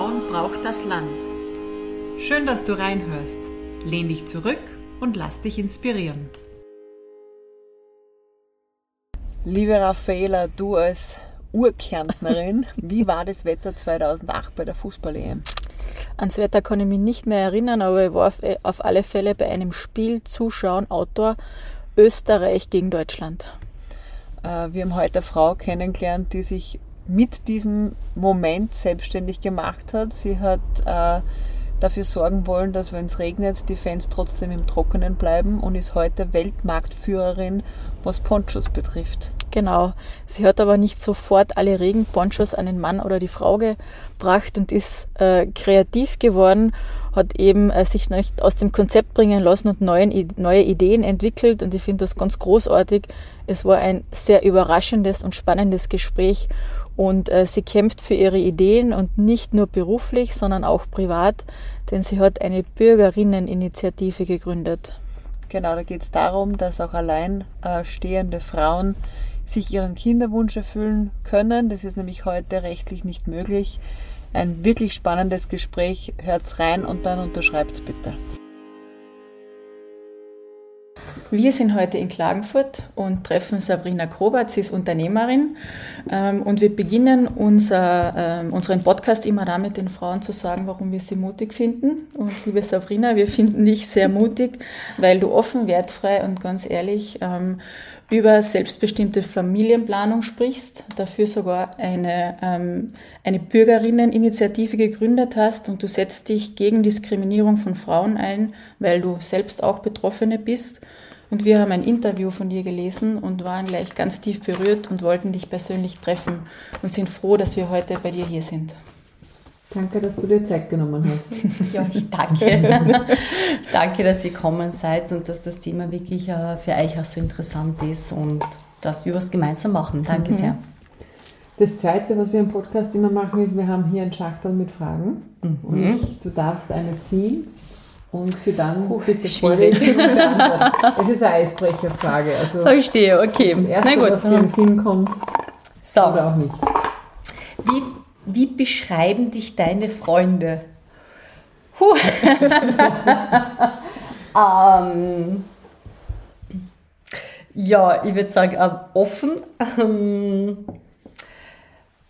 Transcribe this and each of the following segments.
Frauen braucht das Land. Schön, dass du reinhörst. Lehn dich zurück und lass dich inspirieren. Liebe Raffaela, du als Urkärntnerin, wie war das Wetter 2008 bei der Fußball-EM? Ans Wetter kann ich mich nicht mehr erinnern, aber ich war auf, auf alle Fälle bei einem Spiel zuschauen, Outdoor Österreich gegen Deutschland. Äh, wir haben heute eine Frau kennengelernt, die sich mit diesem Moment selbstständig gemacht hat. Sie hat äh, dafür sorgen wollen, dass wenn es regnet, die Fans trotzdem im Trockenen bleiben und ist heute Weltmarktführerin, was Ponchos betrifft. Genau. Sie hat aber nicht sofort alle Regenponchos an den Mann oder die Frau gebracht und ist äh, kreativ geworden, hat eben äh, sich nicht aus dem Konzept bringen lassen und neuen, neue Ideen entwickelt und ich finde das ganz großartig. Es war ein sehr überraschendes und spannendes Gespräch und äh, sie kämpft für ihre Ideen und nicht nur beruflich, sondern auch privat, denn sie hat eine Bürgerinneninitiative gegründet. Genau, da geht es darum, dass auch alleinstehende äh, Frauen sich ihren Kinderwunsch erfüllen können. Das ist nämlich heute rechtlich nicht möglich. Ein wirklich spannendes Gespräch. Hört's rein und dann unterschreibt's bitte. Wir sind heute in Klagenfurt und treffen Sabrina Krobat. Sie ist Unternehmerin. Ähm, und wir beginnen unser, ähm, unseren Podcast immer damit, den Frauen zu sagen, warum wir sie mutig finden. Und liebe Sabrina, wir finden dich sehr mutig, weil du offen, wertfrei und ganz ehrlich ähm, über selbstbestimmte Familienplanung sprichst, dafür sogar eine, eine Bürgerinneninitiative gegründet hast und du setzt dich gegen Diskriminierung von Frauen ein, weil du selbst auch Betroffene bist und wir haben ein Interview von dir gelesen und waren gleich ganz tief berührt und wollten dich persönlich treffen und sind froh, dass wir heute bei dir hier sind. Danke, dass du dir Zeit genommen hast. ja, ich danke. danke, dass ihr gekommen seid und dass das Thema wirklich äh, für euch auch so interessant ist und dass wir was gemeinsam machen. Danke mhm. sehr. Das Zweite, was wir im Podcast immer machen, ist, wir haben hier ein Schachtel mit Fragen mhm. und du darfst eine ziehen und sie dann Puh, bitte vorlesen und Es ist eine Eisbrecherfrage. Also Verstehe, okay. Das Erste, Na gut. was dir in den Sinn kommt, so. oder auch nicht. Wie, wie beschreiben dich deine Freunde? Puh. ähm, ja, ich würde sagen, äh, offen. Ähm,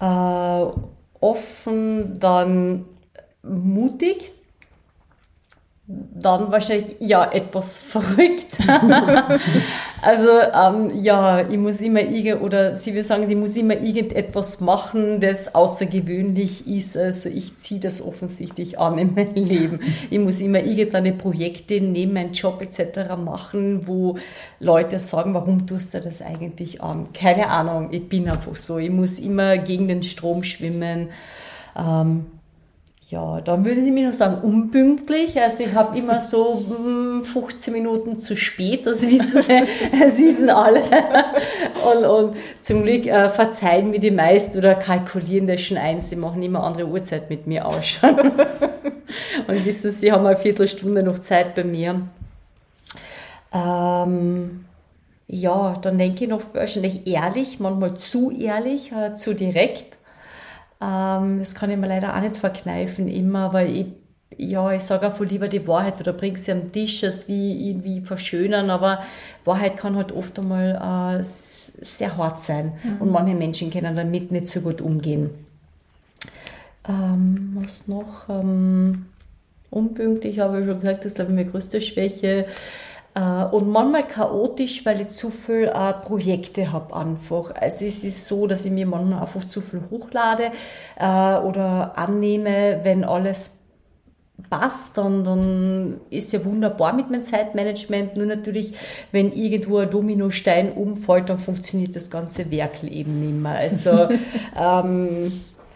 äh, offen, dann mutig dann wahrscheinlich ja etwas verrückt. also ähm, ja, ich muss immer irgend oder sie will sagen, ich muss immer irgendetwas machen, das außergewöhnlich ist. Also ich ziehe das offensichtlich an in meinem Leben. Ich muss immer irgendeine Projekte neben meinem Job etc. machen, wo Leute sagen, warum tust du das eigentlich an? Keine Ahnung, ich bin einfach so. Ich muss immer gegen den Strom schwimmen. Ähm, ja, dann würde ich mir noch sagen, unpünktlich. Also ich habe immer so 15 hm, Minuten zu spät, das wissen, das wissen alle. Und, und zum Glück äh, verzeihen mir die meisten oder kalkulieren das schon ein. Sie machen immer andere Uhrzeit mit mir aus. und wissen, sie haben eine Viertelstunde noch Zeit bei mir. Ähm, ja, dann denke ich noch wahrscheinlich ehrlich, manchmal zu ehrlich, äh, zu direkt. Ähm, das kann ich mir leider auch nicht verkneifen immer, weil ich, ja, ich sage auch lieber die Wahrheit oder bringe sie am Tisch, als wie irgendwie verschönern, aber Wahrheit kann halt oft einmal äh, sehr hart sein mhm. und manche Menschen können damit nicht so gut umgehen. Ähm, was noch? Ähm, unpünktlich habe ich schon gesagt, das ist glaube ich meine größte Schwäche. Äh, und manchmal chaotisch, weil ich zu viel äh, Projekte habe einfach. Also es ist so, dass ich mir manchmal einfach zu viel hochlade äh, oder annehme, wenn alles passt, dann, dann ist ja wunderbar mit meinem Zeitmanagement. Nur natürlich, wenn irgendwo ein Dominostein umfällt, dann funktioniert das ganze Werk eben nicht mehr. Also ähm,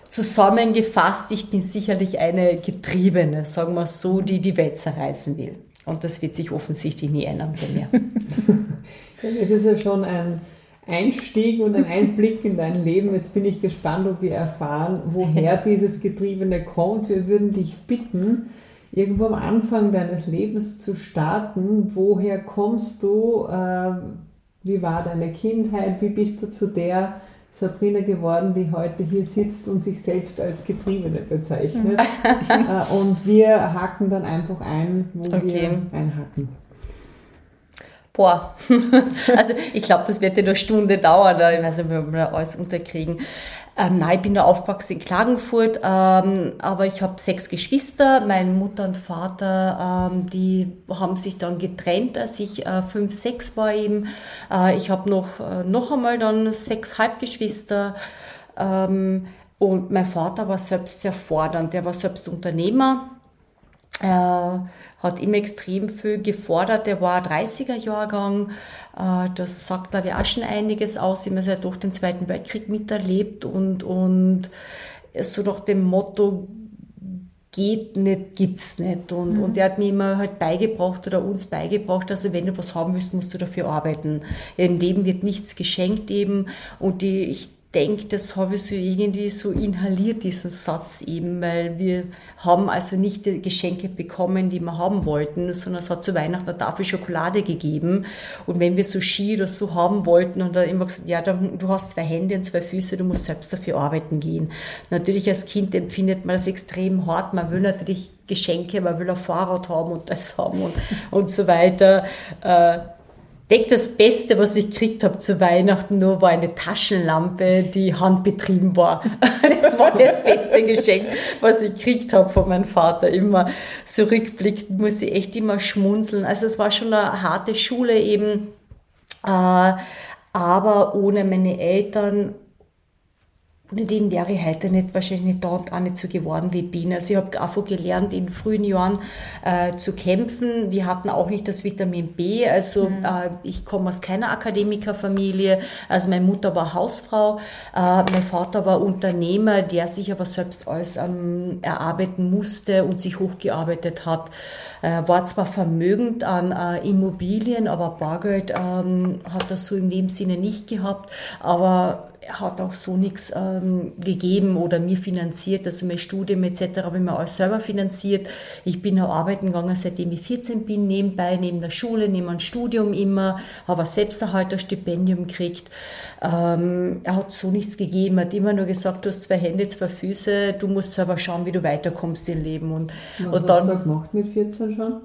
zusammengefasst, ich bin sicherlich eine Getriebene, sagen wir so, die die Welt zerreißen will. Und das wird sich offensichtlich nie ändern bei mir. Es ist ja schon ein Einstieg und ein Einblick in dein Leben. Jetzt bin ich gespannt, ob wir erfahren, woher dieses Getriebene kommt. Wir würden dich bitten, irgendwo am Anfang deines Lebens zu starten. Woher kommst du? Ähm, wie war deine Kindheit? Wie bist du zu der Sabrina geworden, die heute hier sitzt und sich selbst als Getriebene bezeichnet. Äh, und wir haken dann einfach ein, wo okay. wir einhaken. Boah, also ich glaube, das wird ja eine Stunde dauern, ich weiß nicht, ob wir alles unterkriegen. Ähm, nein, ich bin da aufgewachsen in Klagenfurt, ähm, aber ich habe sechs Geschwister. Meine Mutter und Vater, ähm, die haben sich dann getrennt, als ich äh, fünf, sechs war eben. Äh, ich habe noch, äh, noch einmal dann sechs Halbgeschwister. Ähm, und mein Vater war selbst sehr fordernd. Der war selbst Unternehmer. Äh, hat immer extrem viel gefordert. Er war 30er-Jahrgang. Äh, das sagt, glaube ich, auch schon einiges aus. Immer seit durch den Zweiten Weltkrieg miterlebt und, und so nach dem Motto, geht nicht, gibt's nicht. Und, mhm. und er hat mir immer halt beigebracht oder uns beigebracht, also wenn du was haben willst, musst du dafür arbeiten. Im Leben wird nichts geschenkt eben. Und die, ich denke, das habe ich so irgendwie so inhaliert, diesen Satz eben, weil wir haben also nicht die Geschenke bekommen, die wir haben wollten, sondern es hat zu Weihnachten eine Tafel Schokolade gegeben. Und wenn wir so Ski oder so haben wollten, und dann immer gesagt, ja, dann, du hast zwei Hände und zwei Füße, du musst selbst dafür arbeiten gehen. Natürlich als Kind empfindet man das extrem hart. Man will natürlich Geschenke, man will ein Fahrrad haben und das haben und, und so weiter. Äh, denke, das Beste, was ich gekriegt habe zu Weihnachten, nur war eine Taschenlampe, die handbetrieben war. Das war das beste Geschenk, was ich gekriegt habe von meinem Vater. Immer so muss ich echt immer schmunzeln. Also es war schon eine harte Schule eben. Äh, aber ohne meine Eltern ohne den wäre ich heute nicht, wahrscheinlich nicht da und auch nicht so geworden, wie ich bin. Also ich habe einfach gelernt, in frühen Jahren äh, zu kämpfen. Wir hatten auch nicht das Vitamin B. Also mhm. äh, ich komme aus keiner Akademikerfamilie. Also meine Mutter war Hausfrau, äh, mein Vater war Unternehmer, der sich aber selbst alles ähm, erarbeiten musste und sich hochgearbeitet hat. Äh, war zwar vermögend an äh, Immobilien, aber Bargeld ähm, hat er so im Lebenssinne nicht gehabt. Aber hat auch so nichts ähm, gegeben oder mir finanziert, also mein Studium etc. habe ich mir alles selber finanziert. Ich bin auch arbeiten gegangen, seitdem ich 14 bin, nebenbei, neben der Schule, neben dem Studium immer, habe ein Selbsterhalterstipendium gekriegt. Ähm, er hat so nichts gegeben, er hat immer nur gesagt, du hast zwei Hände, zwei Füße, du musst selber schauen, wie du weiterkommst im Leben. Und, Was und dann, hast du gemacht mit 14 schon?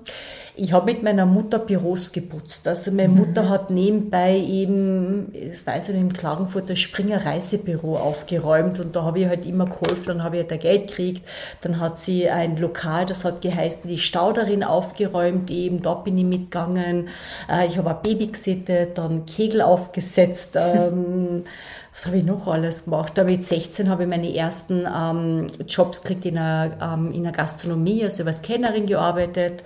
Ich habe mit meiner Mutter Büros geputzt. Also meine Mutter mhm. hat nebenbei eben, ich weiß nicht, im Klagenfurter Springer Reisebüro aufgeräumt und da habe ich halt immer geholfen, dann habe ich halt Geld gekriegt. Dann hat sie ein Lokal, das hat geheißen, die Stauderin aufgeräumt eben, da bin ich mitgegangen. Äh, ich habe ein Baby gesittet, dann Kegel aufgesetzt. Ähm, was habe ich noch alles gemacht? Da mit 16 habe ich meine ersten ähm, Jobs gekriegt in einer, ähm, in einer Gastronomie, also als Kennerin gearbeitet.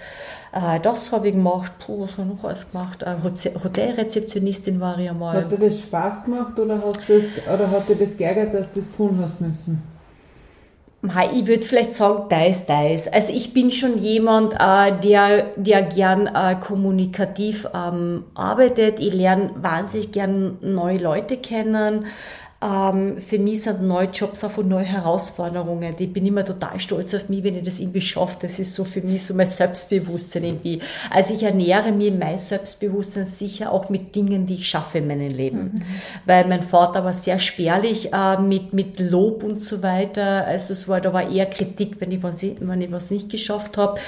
Äh, das habe ich gemacht. Puh, was habe ich noch alles gemacht? Äh, Hotelrezeptionistin war ich einmal. Hat dir das Spaß gemacht oder, hast das, oder hat dir das geärgert, dass du das tun hast müssen? Ich würde vielleicht sagen, da ist da ist. Also ich bin schon jemand, äh, der, der gern äh, kommunikativ ähm, arbeitet. Ich lerne wahnsinnig gern neue Leute kennen. Ähm, für mich sind neue Jobs auch von neue Herausforderungen. Ich bin immer total stolz auf mich, wenn ich das irgendwie schaffe. Das ist so für mich so mein Selbstbewusstsein irgendwie. Also ich ernähre mir mein Selbstbewusstsein sicher auch mit Dingen, die ich schaffe in meinem Leben. Mhm. Weil mein Vater war sehr spärlich äh, mit, mit Lob und so weiter. Also es war, da war eher Kritik, wenn ich was, wenn ich was nicht geschafft habe.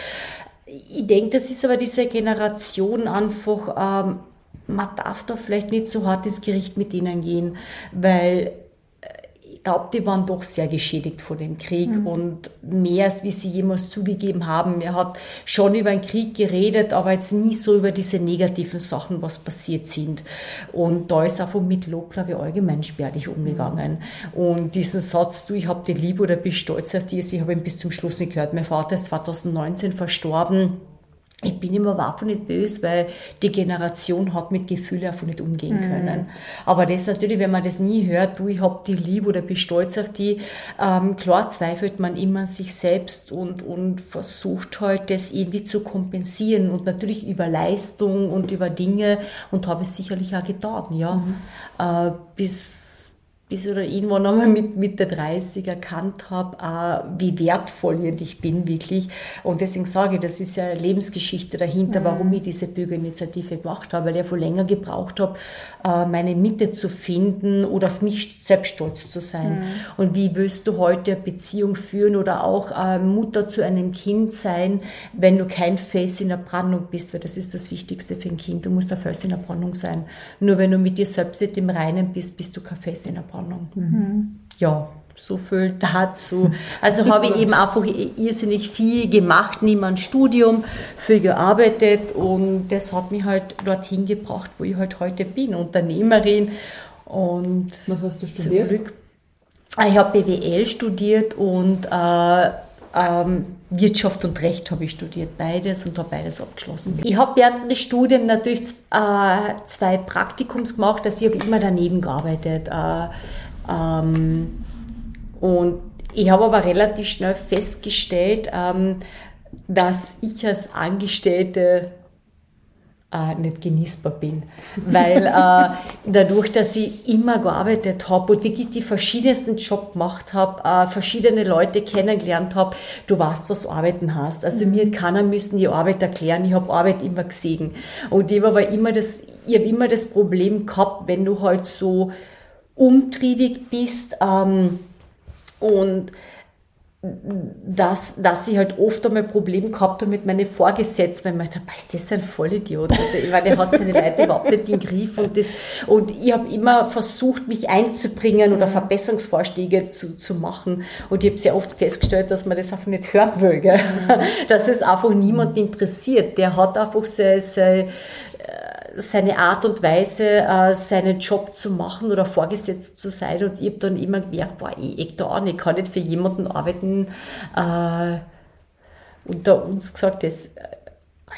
Ich denke, das ist aber diese Generation einfach, ähm, man darf da vielleicht nicht so hart ins Gericht mit ihnen gehen, weil äh, ich glaube, die waren doch sehr geschädigt von dem Krieg mhm. und mehr als wie sie jemals zugegeben haben. Er hat schon über den Krieg geredet, aber jetzt nie so über diese negativen Sachen, was passiert sind. Und da ist einfach mit Lob, glaube ich, allgemein spärlich umgegangen. Mhm. Und diesen Satz, du, ich habe dich lieb oder bist stolz auf dich, ich habe ihn bis zum Schluss nicht gehört. Mein Vater ist 2019 verstorben ich bin immer überhaupt nicht böse, weil die Generation hat mit Gefühlen einfach nicht umgehen mhm. können. Mhm. Aber das natürlich, wenn man das nie hört, du, ich hab die lieb oder bin stolz auf die, ähm, klar zweifelt man immer an sich selbst und, und versucht halt, das irgendwie zu kompensieren und natürlich über Leistung und über Dinge und habe es sicherlich auch getan, ja. Mhm. Äh, bis bis oder irgendwann einmal mit, mit der 30 erkannt habe, wie wertvoll ich bin wirklich. Und deswegen sage ich, das ist ja eine Lebensgeschichte dahinter, mhm. warum ich diese Bürgerinitiative gemacht habe, weil ich ja länger gebraucht habe, äh, meine Mitte zu finden oder auf mich selbst stolz zu sein. Mhm. Und wie willst du heute eine Beziehung führen oder auch äh, Mutter zu einem Kind sein, wenn du kein Face in der Brandung bist, weil das ist das Wichtigste für ein Kind. Du musst ein Face in der Brandung sein. Nur wenn du mit dir selbst nicht im Reinen bist, bist du kein Face in der Brandung. Spannung. Mhm. Ja, so viel dazu. Also habe ich eben einfach irrsinnig viel gemacht, niemand Studium, viel gearbeitet und das hat mich halt dorthin gebracht, wo ich halt heute bin, Unternehmerin. Und Was hast du studiert? Zurück. Ich habe BWL studiert und äh, Wirtschaft und Recht habe ich studiert, beides und habe beides abgeschlossen. Ich habe während des Studiums natürlich äh, zwei Praktikums gemacht, also ich habe immer daneben gearbeitet. Äh, ähm, und ich habe aber relativ schnell festgestellt, ähm, dass ich als Angestellte äh, nicht genießbar bin. Weil äh, dadurch, dass ich immer gearbeitet habe und wirklich die verschiedensten Job gemacht habe, äh, verschiedene Leute kennengelernt habe, du weißt, was Arbeiten hast. Also mhm. mir keiner müssen die Arbeit erklären, ich habe Arbeit immer gesehen. Und ich habe immer das, ich habe immer das Problem gehabt, wenn du halt so umtriebig bist ähm, und dass, dass ich halt oft einmal Probleme gehabt habe mit meinen Vorgesetzten, weil man dachte, ist das ein Vollidiot? Also ich meine, der hat seine Leute überhaupt nicht in den Griff und das, und ich habe immer versucht, mich einzubringen oder mhm. Verbesserungsvorschläge zu, zu machen und ich habe sehr oft festgestellt, dass man das einfach nicht hören will, gell? Mhm. dass es einfach niemand interessiert. Der hat einfach sein, sein seine Art und Weise, äh, seinen Job zu machen oder vorgesetzt zu sein. Und ich habe dann immer gemerkt, boah, ich eck da an, ich kann nicht für jemanden arbeiten. Äh, unter uns gesagt, das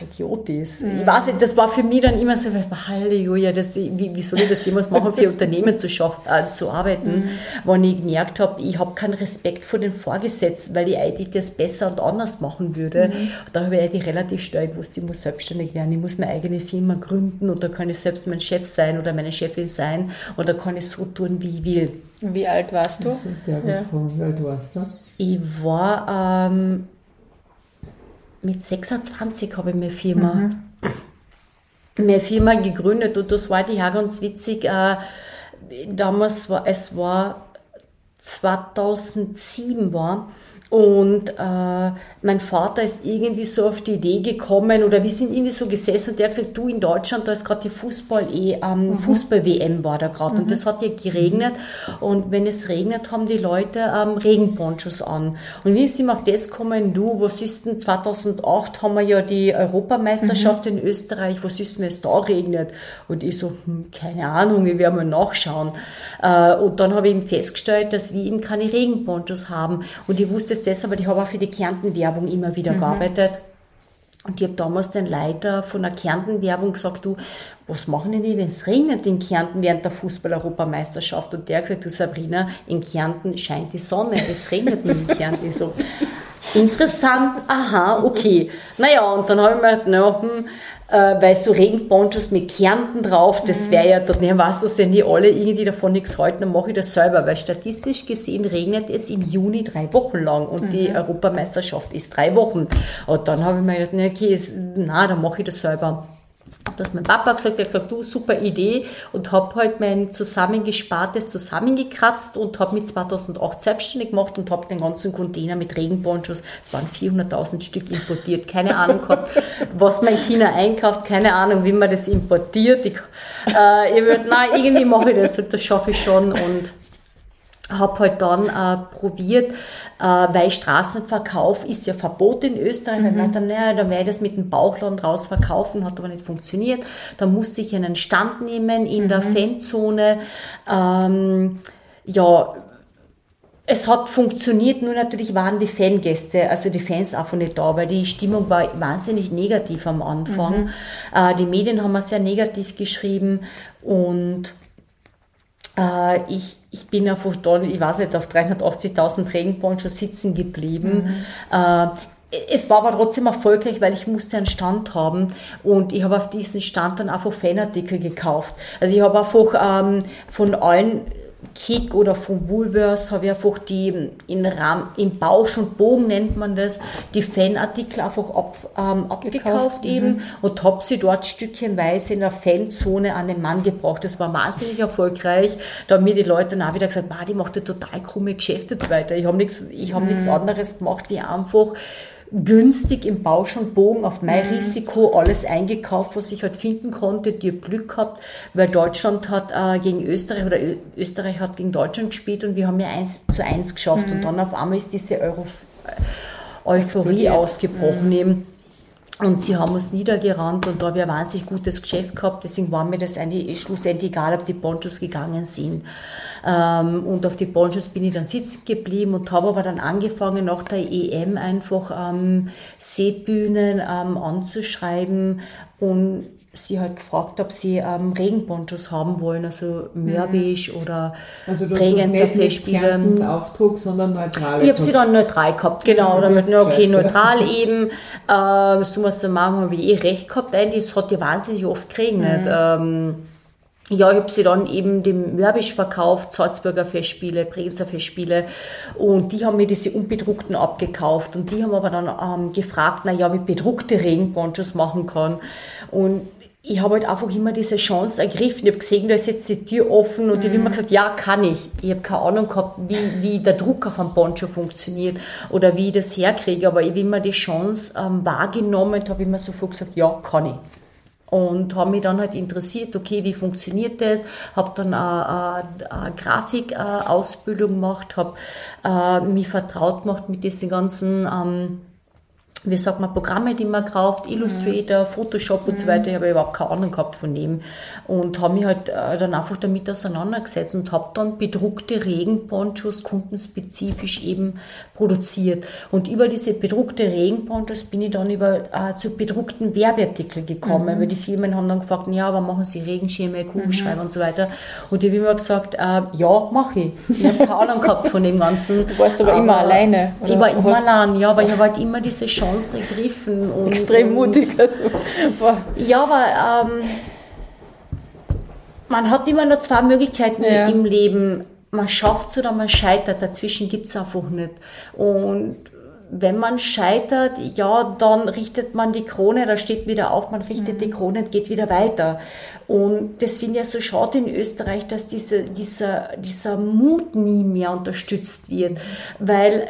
Idiot ist. Mhm. Ich weiß nicht, das war für mich dann immer so, Halleluja, das, wie, wie soll ich das jemals machen, für Unternehmen zu, schaffen, äh, zu arbeiten, mhm. wenn ich gemerkt habe, ich habe keinen Respekt vor den Vorgesetzten, weil ich eigentlich das besser und anders machen würde. Mhm. Da habe ich eigentlich relativ schnell gewusst, ich muss selbstständig werden, ich muss meine eigene Firma gründen und da kann ich selbst mein Chef sein oder meine Chefin sein und da kann ich so tun, wie ich will. Wie alt warst du? Ja. Wie alt warst du? Ich war ähm, mit 26 habe ich meine Firma, mhm. meine Firma gegründet und das war die ja ganz witzig. Äh, damals war es war 2007 war und äh, mein Vater ist irgendwie so auf die Idee gekommen oder wir sind irgendwie so gesessen und der hat gesagt, du in Deutschland, da ist gerade die Fußball eh, ähm, mhm. Fußball-WM war da gerade mhm. und das hat ja geregnet und wenn es regnet, haben die Leute ähm, Regenponchos an. Und wie sind wir auf das gekommen, du, was ist denn 2008 haben wir ja die Europameisterschaft mhm. in Österreich, was ist denn, wenn es da regnet? Und ich so, hm, keine Ahnung, ich werde mal nachschauen. Äh, und dann habe ich eben festgestellt, dass wir eben keine Regenponchos haben und ich wusste es deshalb, weil ich habe auch für die Kärnten-Werbung immer wieder mhm. gearbeitet. Und ich habe damals den Leiter von der Kärnten-Werbung gesagt, du, was machen denn die, wenn es regnet in Kärnten während der Fußball-Europameisterschaft? Und der hat gesagt, du Sabrina, in Kärnten scheint die Sonne, es regnet nicht in Kärnten. Ich so, interessant, aha, okay. Naja, und dann habe ich mir gedacht, naja, hm, äh, weil so Regenponchos mit Kärnten drauf, das wäre ja, dann weißt du, wenn die alle irgendwie davon nichts halten, dann mache ich das selber, weil statistisch gesehen regnet es im Juni drei Wochen lang und mhm. die Europameisterschaft ist drei Wochen. Und dann habe ich mir gedacht, okay, ist, na, dann mache ich das selber dass mein Papa gesagt, er hat gesagt, du, super Idee und habe halt mein zusammengespartes zusammengekratzt und habe mit 2008 selbstständig gemacht und habe den ganzen Container mit Regenponchos, es waren 400.000 Stück importiert, keine Ahnung gehabt, was mein China einkauft, keine Ahnung, wie man das importiert. Ich, äh, ich würde, nein, irgendwie mache ich das, das schaffe ich schon und habe halt dann äh, probiert, äh, weil Straßenverkauf ist ja verboten in Österreich. Mhm. Dann dachte naja, dann werde ich das mit dem Bauchland raus verkaufen, hat aber nicht funktioniert. Dann musste ich einen Stand nehmen in mhm. der Fanzone. Ähm, ja, es hat funktioniert, nur natürlich waren die Fangäste, also die Fans einfach nicht da, weil die Stimmung war wahnsinnig negativ am Anfang. Mhm. Äh, die Medien haben es sehr negativ geschrieben und äh, ich, ich bin auf, ich weiß nicht, auf 380.000 Regenponchos sitzen geblieben. Mhm. Äh, es war aber trotzdem erfolgreich, weil ich musste einen Stand haben und ich habe auf diesen Stand dann einfach Fanartikel gekauft. Also ich habe einfach ähm, von allen Kick oder von Woolworths habe ich einfach die in Rahmen, im Bausch und Bogen nennt man das, die Fanartikel einfach ab, ähm, abgekauft eben mhm. und habe sie dort stückchenweise in der Fanzone an den Mann gebracht. Das war wahnsinnig erfolgreich. Da haben mir die Leute dann auch wieder gesagt, die macht ja total krumme Geschäfte jetzt weiter. Ich habe nichts, ich habe mhm. nichts anderes gemacht, wie einfach günstig im Bausch und Bogen auf mein mhm. Risiko alles eingekauft, was ich halt finden konnte. Die Glück gehabt, weil Deutschland hat äh, gegen Österreich oder Ö Österreich hat gegen Deutschland gespielt und wir haben ja eins zu eins geschafft. Mhm. Und dann auf einmal ist diese Euro Euphorie ausgebrochen mhm. eben. Und sie haben uns niedergerannt und da ich ein wahnsinnig gutes Geschäft gehabt. Deswegen war mir das eigentlich schlussendlich egal, ob die Ponchos gegangen sind. Ähm, und auf die Ponchos bin ich dann sitzen geblieben und habe aber dann angefangen, nach der EM einfach ähm, Seebühnen ähm, anzuschreiben und sie halt gefragt, ob sie ähm, Regenponchos haben wollen, also Mörbisch mhm. oder also du Festspiele. Nicht Aufdruck, sondern neutral. Ich habe sie dann neutral gehabt, genau. Ja, oder mit, okay, neutral eben. Äh, so was zu machen, habe ich eh recht gehabt. Eigentlich, es hat ja wahnsinnig oft geregnet. Mhm. Ähm, ja, ich habe sie dann eben dem Mörbisch verkauft, Salzburger Festspiele, Bregenzer Festspiele und die haben mir diese unbedruckten abgekauft und die haben aber dann ähm, gefragt, na ja, wie bedruckte Regenponchos machen kann und ich habe halt einfach immer diese Chance ergriffen. Ich habe gesehen, da ist jetzt die Tür offen und mhm. ich habe immer gesagt, ja, kann ich. Ich habe keine Ahnung gehabt, wie, wie der Druck auf einem Poncho funktioniert oder wie ich das herkriege, aber ich habe immer die Chance ähm, wahrgenommen und habe immer sofort gesagt, ja, kann ich und habe mich dann halt interessiert, okay, wie funktioniert das? Habe dann eine, eine, eine Grafikausbildung gemacht, habe äh, mich vertraut gemacht mit diesen ganzen ähm, wie sagt man, Programme, die man kauft, Illustrator, mhm. Photoshop und mhm. so weiter. Ich habe überhaupt keine Ahnung gehabt von dem und habe mich halt äh, dann einfach damit auseinandergesetzt und habe dann bedruckte Regenponchos kundenspezifisch eben produziert. Und über diese bedruckte Regenponchos bin ich dann über äh, zu bedruckten Werbeartikeln gekommen, mhm. weil die Firmen haben dann gefragt, ja, aber machen Sie Regenschirme, Kugelschreiber mhm. und so weiter. Und ich habe immer gesagt, äh, ja, mache ich. Ich habe keine Ahnung gehabt von dem Ganzen. Du warst aber, aber immer alleine. Oder? Ich war immer allein, ja, aber ich habe halt immer diese Chance Chance ergriffen. Und, Extrem mutig. Ja, aber ähm, man hat immer nur zwei Möglichkeiten ja. im Leben. Man schafft es oder man scheitert. Dazwischen gibt es einfach nicht. Und wenn man scheitert, ja, dann richtet man die Krone, da steht wieder auf, man richtet mhm. die Krone und geht wieder weiter. Und das finde ich ja so schade in Österreich, dass diese, dieser, dieser Mut nie mehr unterstützt wird, weil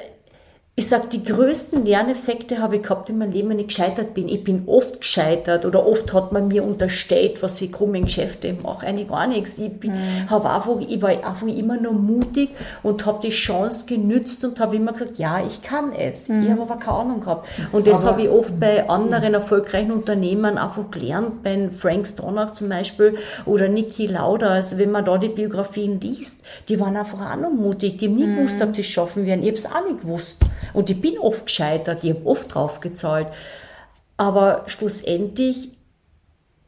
ich sag, die größten Lerneffekte habe ich gehabt in meinem Leben, wenn ich gescheitert bin. Ich bin oft gescheitert oder oft hat man mir unterstellt, was ich krumme Geschäfte mache. Eigentlich gar nichts. Ich, bin, mhm. einfach, ich war einfach immer nur mutig und habe die Chance genützt und habe immer gesagt, ja, ich kann es. Mhm. Ich habe aber keine Ahnung gehabt. Und das habe ich oft bei anderen erfolgreichen Unternehmern einfach gelernt, bei Frank Stronach zum Beispiel oder Niki Lauda. Also wenn man da die Biografien liest, die waren einfach auch noch mutig. Die haben nie mhm. gewusst, ob sie es schaffen werden. Ich habe es auch nicht gewusst. Und ich bin oft gescheitert, ich habe oft draufgezahlt. Aber schlussendlich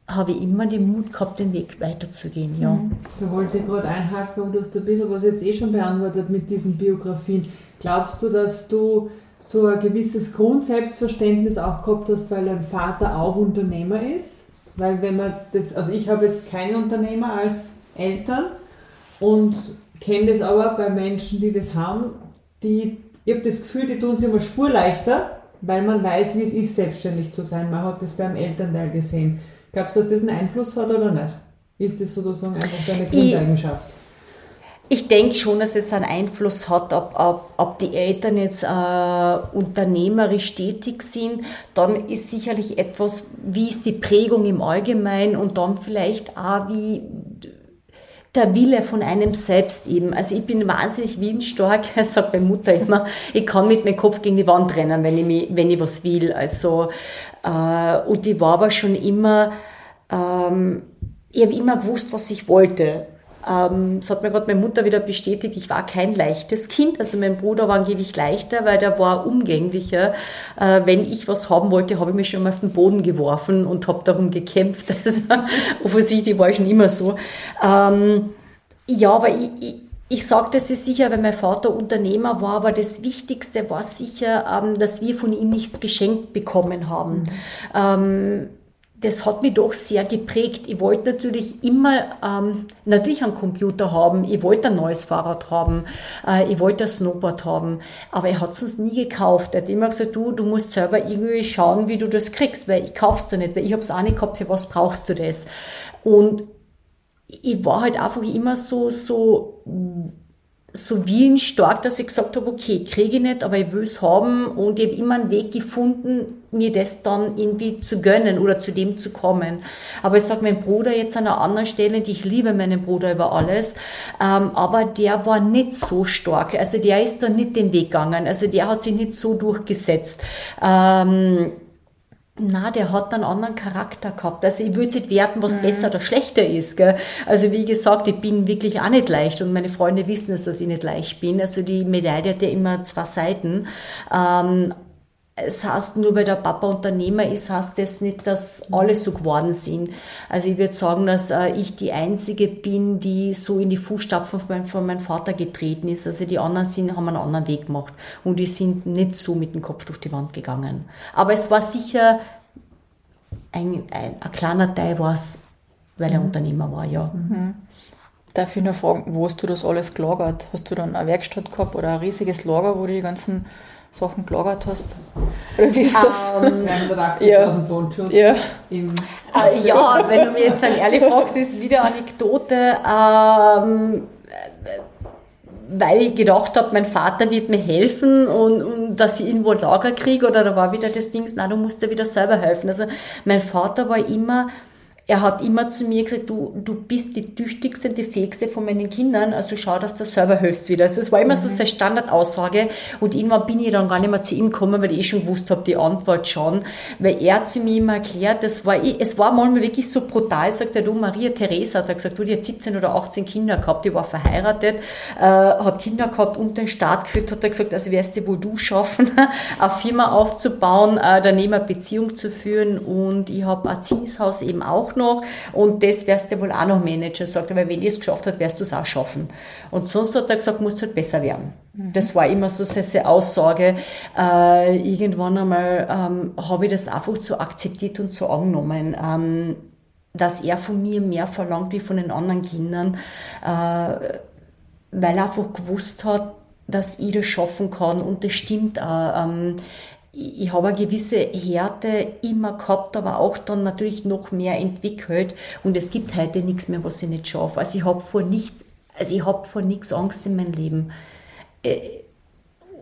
habe ich immer den Mut gehabt, den Weg weiterzugehen. Ja. Mhm. Da wollte ich gerade einhaken und du hast ein bisschen was jetzt eh schon beantwortet mit diesen Biografien. Glaubst du, dass du so ein gewisses Grundselbstverständnis auch gehabt hast, weil dein Vater auch Unternehmer ist? Weil wenn man das, also ich habe jetzt keine Unternehmer als Eltern und kenne das aber bei Menschen, die das haben, die ich habe das Gefühl, die tun sich immer Spur leichter, weil man weiß, wie es ist, selbstständig zu sein. Man hat das beim Elternteil gesehen. Glaubst du, dass das einen Einfluss hat oder nicht? Ist das sozusagen einfach deine Grundeigenschaft? Ich, ich denke schon, dass es einen Einfluss hat, ob, ob, ob die Eltern jetzt äh, unternehmerisch tätig sind. Dann ist sicherlich etwas, wie ist die Prägung im Allgemeinen und dann vielleicht auch, wie der Wille von einem selbst eben. Also ich bin wahnsinnig willensstark, sagt meine Mutter immer, ich kann mit meinem Kopf gegen die Wand rennen, wenn ich, mich, wenn ich was will. Also, äh, und ich war aber schon immer, ähm, ich habe immer gewusst, was ich wollte. Ähm, das hat mir gerade meine Mutter wieder bestätigt, ich war kein leichtes Kind. Also mein Bruder war angeblich leichter, weil der war umgänglicher. Äh, wenn ich was haben wollte, habe ich mich schon mal auf den Boden geworfen und habe darum gekämpft. Also, offensichtlich war ich schon immer so. Ähm, ja, aber ich, ich ich sage das ist sicher, weil mein Vater Unternehmer war, aber das Wichtigste war sicher, ähm, dass wir von ihm nichts geschenkt bekommen haben. Das hat mich doch sehr geprägt. Ich wollte natürlich immer, ähm, natürlich einen Computer haben, ich wollte ein neues Fahrrad haben, äh, ich wollte ein Snowboard haben, aber er hat es uns nie gekauft. Er hat immer gesagt, du, du musst selber irgendwie schauen, wie du das kriegst, weil ich kauf's dir nicht, weil ich habe es auch nicht gehabt, für was brauchst du das? Und ich war halt einfach immer so, so so willensstark, dass ich gesagt habe, okay, kriege ich nicht, aber ich will es haben und ich habe immer einen Weg gefunden, mir das dann irgendwie zu gönnen oder zu dem zu kommen. Aber ich sage, mein Bruder jetzt an einer anderen Stelle, und ich liebe meinen Bruder über alles, ähm, aber der war nicht so stark. Also der ist da nicht den Weg gegangen. Also der hat sich nicht so durchgesetzt. Ähm, na, der hat einen anderen Charakter gehabt. Also ich würde nicht werten, was mhm. besser oder schlechter ist. Gell? Also wie gesagt, ich bin wirklich auch nicht leicht und meine Freunde wissen es, dass ich nicht leicht bin. Also die Medaille hat ja immer zwei Seiten. Ähm, es heißt, nur weil der Papa Unternehmer ist, heißt das nicht, dass alle so geworden sind. Also ich würde sagen, dass äh, ich die Einzige bin, die so in die Fußstapfen von, mein, von meinem Vater getreten ist. Also die anderen sind, haben einen anderen Weg gemacht und die sind nicht so mit dem Kopf durch die Wand gegangen. Aber es war sicher ein, ein, ein kleiner Teil war es, weil er mhm. Unternehmer war, ja. Mhm. Darf ich nur fragen, wo hast du das alles gelagert? Hast du dann eine Werkstatt gehabt oder ein riesiges Lager, wo du die ganzen Sachen gelagert hast? Oder wie ist das? Um, ja. Ja. Äh, ja, wenn du mir jetzt ein ehrlich fragst, ist wieder Anekdote. Ähm, weil ich gedacht habe, mein Vater wird mir helfen und, und dass ich irgendwo Lager kriege oder da war wieder das Ding, na, du musst dir wieder selber helfen. Also mein Vater war immer er hat immer zu mir gesagt, du, du bist die tüchtigste, die fähigste von meinen Kindern, also schau, dass du selber hilfst wieder. Also es war immer mhm. so seine Standardaussage und irgendwann bin ich dann gar nicht mehr zu ihm gekommen, weil ich eh schon gewusst habe, die Antwort schon, weil er zu mir immer erklärt, das war, es war manchmal wirklich so brutal, sagt er, du, Maria Theresa hat er gesagt, du, die hat 17 oder 18 Kinder gehabt, die war verheiratet, äh, hat Kinder gehabt und den Start geführt, hat er gesagt, also wirst du wohl du schaffen, eine Firma aufzubauen, äh, daneben eine Beziehung zu führen und ich habe ein Zinshaus eben auch noch und das wirst du wohl auch noch managen. Sagt er, weil wenn ich es geschafft hat, wirst du es auch schaffen. Und sonst hat er gesagt, musst halt besser werden. Mhm. Das war immer so seine Aussage. Äh, irgendwann einmal ähm, habe ich das einfach so akzeptiert und so angenommen. Ähm, dass er von mir mehr verlangt wie von den anderen Kindern, äh, weil er einfach gewusst hat, dass ich das schaffen kann und das stimmt auch. Ähm, ich habe eine gewisse Härte immer gehabt, aber auch dann natürlich noch mehr entwickelt. Und es gibt heute nichts mehr, was ich nicht schaffe. Also ich habe vor nicht, also ich habe vor nichts Angst in meinem Leben. Äh,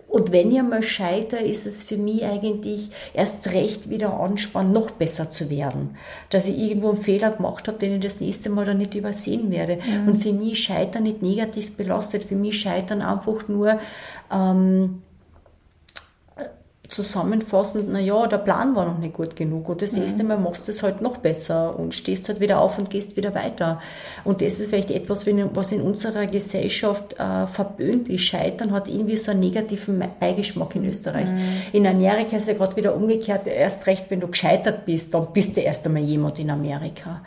und wenn ich einmal scheitere, ist es für mich eigentlich erst recht wieder Anspann, noch besser zu werden. Dass ich irgendwo einen Fehler gemacht habe, den ich das nächste Mal dann nicht übersehen werde. Mhm. Und für mich Scheitern nicht negativ belastet. Für mich Scheitern einfach nur, ähm, zusammenfassend, naja, der Plan war noch nicht gut genug und das mhm. nächste Mal machst du es halt noch besser und stehst halt wieder auf und gehst wieder weiter. Und das ist vielleicht etwas, was in unserer Gesellschaft äh, verböhnt ist. Scheitern hat irgendwie so einen negativen Beigeschmack in Österreich. Mhm. In Amerika ist ja gerade wieder umgekehrt, erst recht, wenn du gescheitert bist, dann bist du erst einmal jemand in Amerika.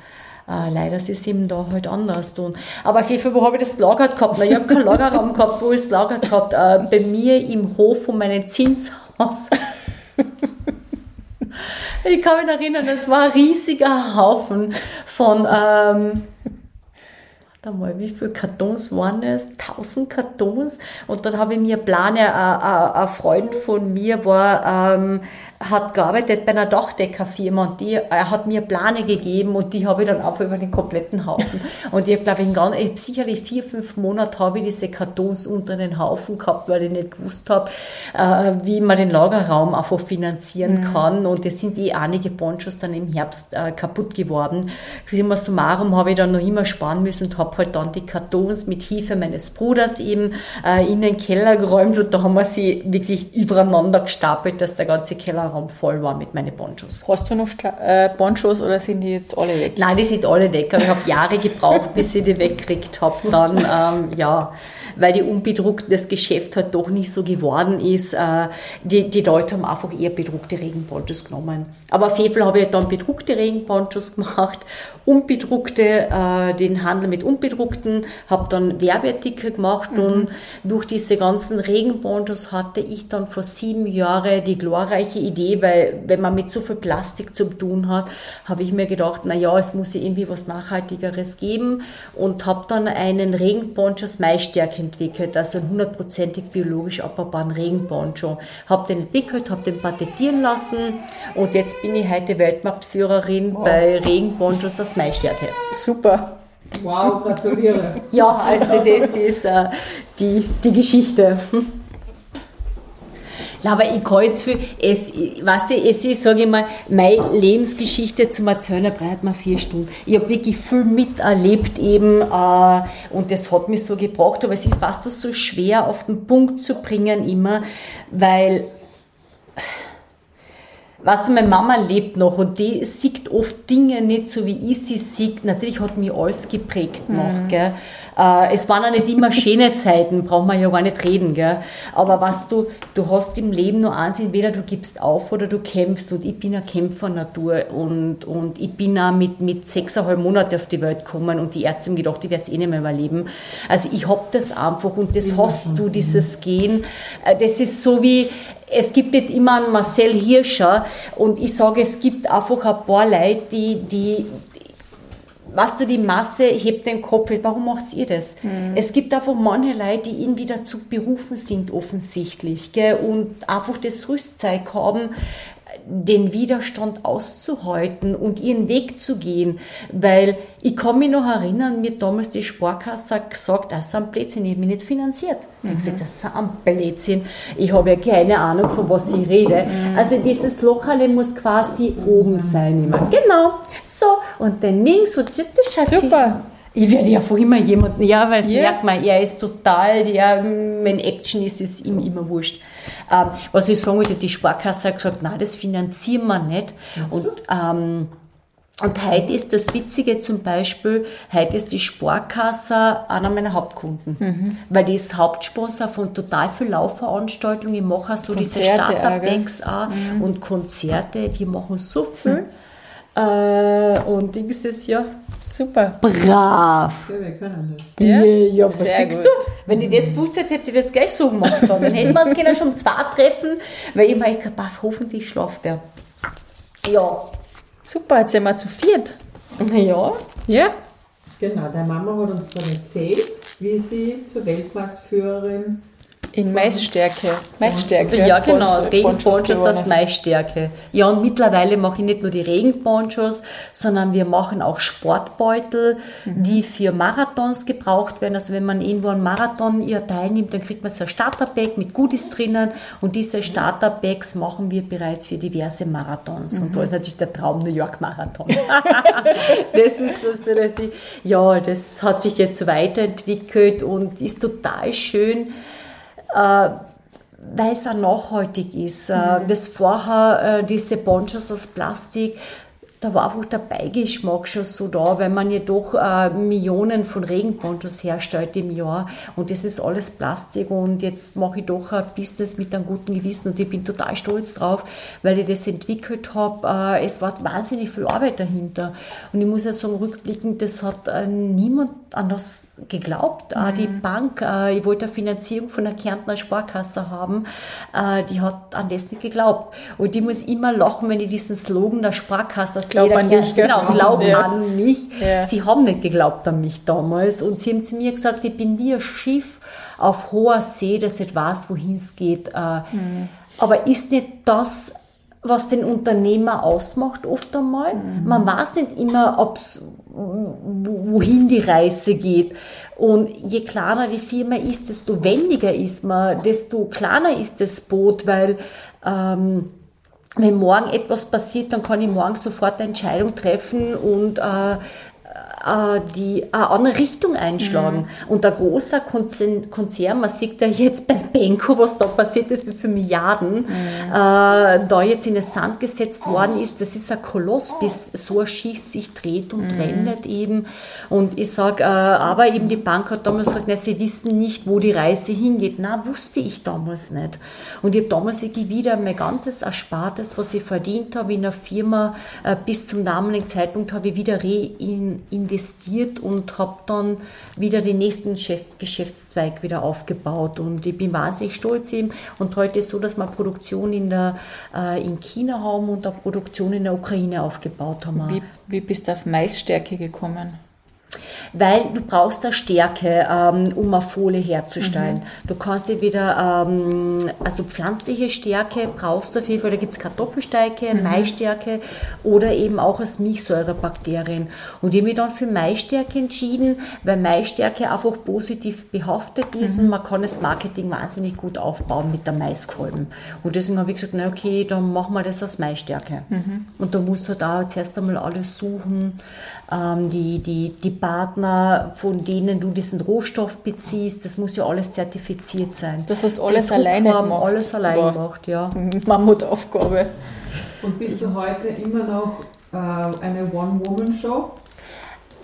Äh, leider ist es eben da halt anders tun. Aber auf jeden Fall, wo habe ich das gelagert gehabt? Na, ich habe keinen Lagerraum gehabt, wo ich es gelagert gehabt. Äh, bei mir im Hof von meinem Zinshaus. ich kann mich erinnern, es war ein riesiger Haufen von ähm, warte mal, wie viele Kartons waren es? 1000 Kartons. Und dann habe ich mir Plane, äh, ein Freund von mir war, ähm, hat gearbeitet bei einer Dachdeckerfirma und die, er hat mir Plane gegeben und die habe ich dann auch über den kompletten Haufen. Und ich habe, glaube ich, ganz, ich sicherlich vier, fünf Monate habe ich diese Kartons unter den Haufen gehabt, weil ich nicht gewusst habe, äh, wie man den Lagerraum einfach finanzieren mhm. kann. Und es sind eh einige Ponchos dann im Herbst äh, kaputt geworden. Immer summarum habe ich dann noch immer sparen müssen und habe halt dann die Kartons mit Hilfe meines Bruders eben äh, in den Keller geräumt und da haben wir sie wirklich übereinander gestapelt, dass der ganze Keller Lagerraum voll war mit meinen Ponchos. Hast du noch äh, Ponchos oder sind die jetzt alle weg? Nein, die sind alle weg. Aber ich habe Jahre gebraucht, bis ich die weggekriegt habe. Dann, ähm, ja, weil die unbedruckten, das Geschäft halt doch nicht so geworden ist. Äh, die, die Leute haben einfach eher bedruckte Regenponchos genommen. Aber auf jeden Fall habe ich dann bedruckte Regenponchos gemacht, unbedruckte, äh, den Handel mit unbedruckten, habe dann Werbeartikel gemacht mhm. und durch diese ganzen Regenponchos hatte ich dann vor sieben Jahren die glorreiche Idee, weil wenn man mit so viel Plastik zu tun hat, habe ich mir gedacht, na ja, es muss ja irgendwie was Nachhaltigeres geben und habe dann einen Regenponcho aus Maisstärke entwickelt, also einen hundertprozentig biologisch abbaubaren Regenponcho. Habe den entwickelt, habe den patentieren lassen und jetzt bin ich heute Weltmarktführerin wow. bei Regenponchos aus Maisstärke. Super. Wow, gratuliere. ja, also das ist äh, die, die Geschichte. Aber ich kann jetzt viel, es, weißt du, es ist, sage ich mal, meine Lebensgeschichte zum Erzählen braucht man vier Stunden. Ich habe wirklich viel miterlebt eben äh, und das hat mich so gebracht, aber es ist fast so schwer auf den Punkt zu bringen immer, weil Weißt du, meine Mama lebt noch und die sieht oft Dinge nicht so, wie ich sie sehe. Natürlich hat mich alles geprägt noch, mhm. gell. Äh, es waren auch nicht immer schöne Zeiten, braucht man ja gar nicht reden, gell. Aber was du, du hast im Leben nur eins, entweder du gibst auf oder du kämpfst und ich bin eine Kämpfernatur und, und ich bin auch mit, mit sechseinhalb Monaten auf die Welt gekommen und die Ärzte haben gedacht, ich werde es eh nicht mehr überleben. Also ich hab das einfach und das hast du, dieses Gehen. Äh, das ist so wie, es gibt nicht immer einen Marcel Hirscher und ich sage, es gibt einfach ein paar Leute, die, die was du, die Masse hebt den Kopf. Warum macht ihr das? Mhm. Es gibt einfach manche Leute, die irgendwie dazu berufen sind, offensichtlich, gell, und einfach das Rüstzeug haben, den Widerstand auszuhalten und ihren Weg zu gehen. Weil ich kann mich noch erinnern, mir damals die Sparkasse gesagt, das ist ein Blödsinn, ich habe mich nicht finanziert. Mhm. Ich habe gesagt, das ist ein Blödsinn, ich habe ja keine Ahnung, von was ich rede. Mhm. Also dieses Lochale muss quasi oben sein immer. Genau, so. Und dann links und das schaut Super. Ich werde ja vorhin immer jemanden, ja, weil es yeah. merkt man, er ist total, der, wenn Action ist, ist ihm immer wurscht. Ähm, was ich sagen wollte, die Sparkasse hat gesagt, nein, das finanzieren wir nicht. Und, ähm, und heute ist das Witzige zum Beispiel, heute ist die Sparkasse einer meiner Hauptkunden, mhm. weil die ist Hauptsponsor von total vielen Laufveranstaltungen. Ich mache so Konzerte, diese Startup-Banks auch mhm. und Konzerte, die machen so viel. Mhm. Äh, und Dings ist ja Super. Brav. Ja, wir können das. Ja, ja was sagst du? Wenn ich das gewusst hätte, hätte ich das gleich so gemacht. Dann hätten wir uns können schon zwei treffen, weil ich mir gedacht hoffentlich schlaft er. Ja. Super, jetzt sind wir zu viert. Ja. Ja. Genau, deine Mama hat uns dann erzählt, wie sie zur Weltmarktführerin in Maisstärke. Maisstärke. Ja, genau. Regenponchos aus Maisstärke. Ja, und mittlerweile mache ich nicht nur die Regenponchos, sondern wir machen auch Sportbeutel, mhm. die für Marathons gebraucht werden. Also wenn man irgendwo einen Marathon ihr teilnimmt, dann kriegt man so ein Starterpack mit Goodies drinnen und diese Starterpacks machen wir bereits für diverse Marathons. Mhm. Und da ist natürlich der Traum New York Marathon. das ist so, dass ich, ja, das hat sich jetzt so weiterentwickelt und ist total schön weil es auch nachhaltig ist. Äh, mhm. Das vorher, äh, diese Ponchos aus Plastik, da war einfach der Beigeschmack schon so da, weil man ja doch äh, Millionen von Regenponchos herstellt im Jahr und das ist alles Plastik und jetzt mache ich doch ein Business mit einem guten Gewissen und ich bin total stolz drauf, weil ich das entwickelt habe. Äh, es war wahnsinnig viel Arbeit dahinter und ich muss ja sagen, rückblickend, das hat äh, niemand anders geglaubt. Mhm. Die Bank, äh, ich wollte eine Finanzierung von der Kärntner Sparkasse haben, äh, die hat an das nicht geglaubt und die muss immer lachen, wenn ich diesen Slogan der Sparkasse Glaub an dich, genau, glauben ja. an mich. Ja. Sie haben nicht geglaubt an mich damals und sie haben zu mir gesagt, ich bin wie ein Schiff auf hoher See, das nicht weiß, wohin es geht. Mhm. Aber ist nicht das, was den Unternehmer ausmacht, oft einmal? Mhm. Man weiß nicht immer, ob's, wohin die Reise geht. Und je kleiner die Firma ist, desto wendiger ist man, desto kleiner ist das Boot, weil ähm, wenn morgen etwas passiert, dann kann ich morgen sofort eine Entscheidung treffen und äh, die eine andere Richtung einschlagen. Mhm. Und der große Konzern, man sieht ja jetzt beim Benko, was da passiert ist, wie viele Milliarden mhm. äh, da jetzt in den Sand gesetzt worden ist, das ist ein Koloss, bis so ein Schiff sich dreht und mhm. wendet eben. Und ich sage, äh, aber eben die Bank hat damals gesagt, na, sie wissen nicht, wo die Reise hingeht. Na, wusste ich damals nicht. Und ich habe damals ich wieder mein ganzes Erspartes, was ich verdient habe in der Firma, äh, bis zum damaligen Zeitpunkt habe ich wieder rein ähm, investiert und habe dann wieder den nächsten Geschäftszweig wieder aufgebaut. Und ich bin wahnsinnig stolz eben. Und heute ist so, dass wir Produktion in, der, äh, in China haben und eine Produktion in der Ukraine aufgebaut haben. Wie, wie bist du auf Maisstärke gekommen? Weil du brauchst da Stärke, ähm, um eine Folie herzustellen. Mhm. Du kannst dir wieder, ähm, also pflanzliche Stärke brauchst du auf jeden Fall, da gibt es Kartoffelstärke, mhm. Maisstärke oder eben auch als Milchsäurebakterien. Und ich habe mich dann für Maisstärke entschieden, weil Maisstärke einfach positiv behaftet ist mhm. und man kann das Marketing wahnsinnig gut aufbauen mit der Maiskolben. Und deswegen habe ich gesagt, na okay, dann machen wir das als Maisstärke. Mhm. Und da musst du da zuerst einmal alles suchen, die, die, die Partner, von denen du diesen Rohstoff beziehst, das muss ja alles zertifiziert sein. Das heißt, alles alleine gemacht. Alles allein gemacht, ja. Mammutaufgabe. Und bist du heute immer noch äh, eine One-Woman-Show?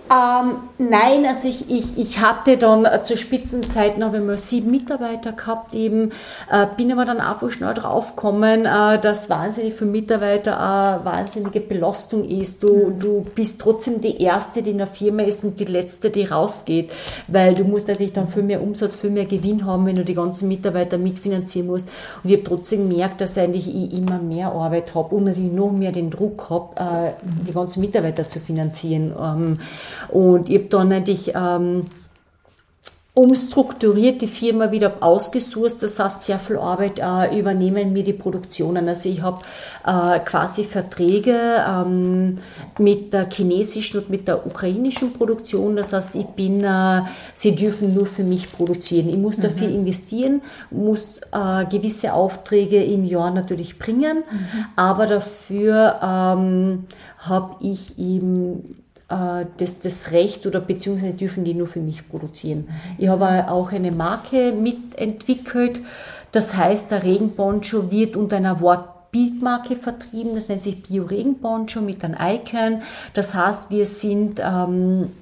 Ähm, nein, also ich, ich, ich hatte dann äh, zur Spitzenzeit noch einmal sieben Mitarbeiter gehabt eben, äh, bin aber dann einfach schnell draufgekommen, äh, dass wahnsinnig für Mitarbeiter eine wahnsinnige Belastung ist. Du, mhm. du bist trotzdem die Erste, die in der Firma ist und die Letzte, die rausgeht, weil du musst natürlich dann viel mehr Umsatz, viel mehr Gewinn haben, wenn du die ganzen Mitarbeiter mitfinanzieren musst. Und ich habe trotzdem gemerkt, dass eigentlich ich immer mehr Arbeit habe und natürlich noch mehr den Druck habe, äh, die ganzen Mitarbeiter zu finanzieren. Ähm, und ich habe dann eigentlich ähm, umstrukturiert die Firma wieder ausgesourced. Das heißt, sehr viel Arbeit äh, übernehmen mir die Produktionen. Also ich habe äh, quasi Verträge ähm, mit der chinesischen und mit der ukrainischen Produktion. Das heißt, ich bin, äh, sie dürfen nur für mich produzieren. Ich muss dafür mhm. investieren, muss äh, gewisse Aufträge im Jahr natürlich bringen, mhm. aber dafür ähm, habe ich eben das, das Recht oder beziehungsweise dürfen die nur für mich produzieren. Ich habe auch eine Marke mitentwickelt. Das heißt, der Regenponcho wird unter einer Wortbildmarke vertrieben. Das nennt sich Bio-Regenponcho mit einem Icon. Das heißt, wir sind ähm,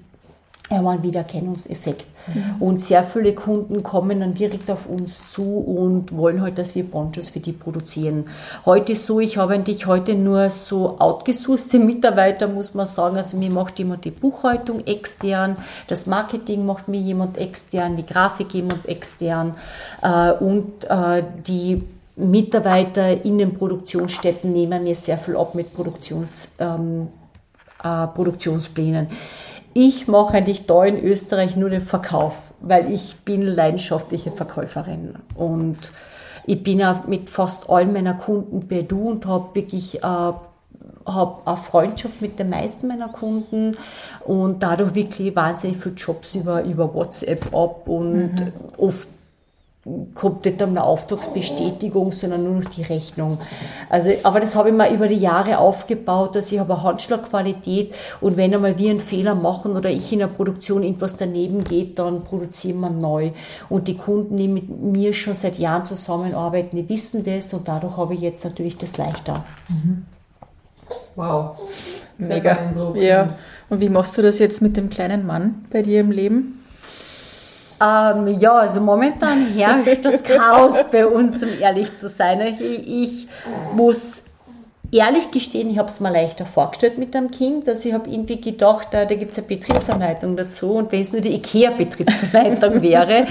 ja, mal einen Wiedererkennungseffekt. Mhm. Und sehr viele Kunden kommen dann direkt auf uns zu und wollen halt, dass wir Ponchos für die produzieren. Heute so, ich habe eigentlich heute nur so outgesourcete Mitarbeiter, muss man sagen. Also mir macht jemand die Buchhaltung extern, das Marketing macht mir jemand extern, die Grafik jemand extern äh, und äh, die Mitarbeiter in den Produktionsstätten nehmen mir sehr viel ab mit Produktions, ähm, äh, Produktionsplänen. Ich mache eigentlich da in Österreich nur den Verkauf, weil ich bin leidenschaftliche Verkäuferin und ich bin auch mit fast allen meiner Kunden per Du und habe wirklich äh, habe eine Freundschaft mit den meisten meiner Kunden und dadurch wirklich wahnsinnig viele Jobs über, über WhatsApp ab und mhm. oft kommt nicht einmal eine Auftragsbestätigung, sondern nur noch die Rechnung. Also, aber das habe ich mir über die Jahre aufgebaut, dass ich habe eine Handschlagqualität und wenn einmal wir einen Fehler machen oder ich in der Produktion irgendwas daneben geht, dann produzieren wir neu. Und die Kunden, die mit mir schon seit Jahren zusammenarbeiten, die wissen das und dadurch habe ich jetzt natürlich das leichter. Mhm. Wow. Mega. Ja. Und wie machst du das jetzt mit dem kleinen Mann bei dir im Leben? Ähm, ja, also momentan herrscht das Chaos bei uns, um ehrlich zu sein. Ich, ich muss ehrlich gestehen, ich habe es mir leichter vorgestellt mit dem Kind. Also ich habe irgendwie gedacht, da, da gibt es eine Betriebsanleitung dazu und wenn es nur die IKEA-Betriebsanleitung wäre,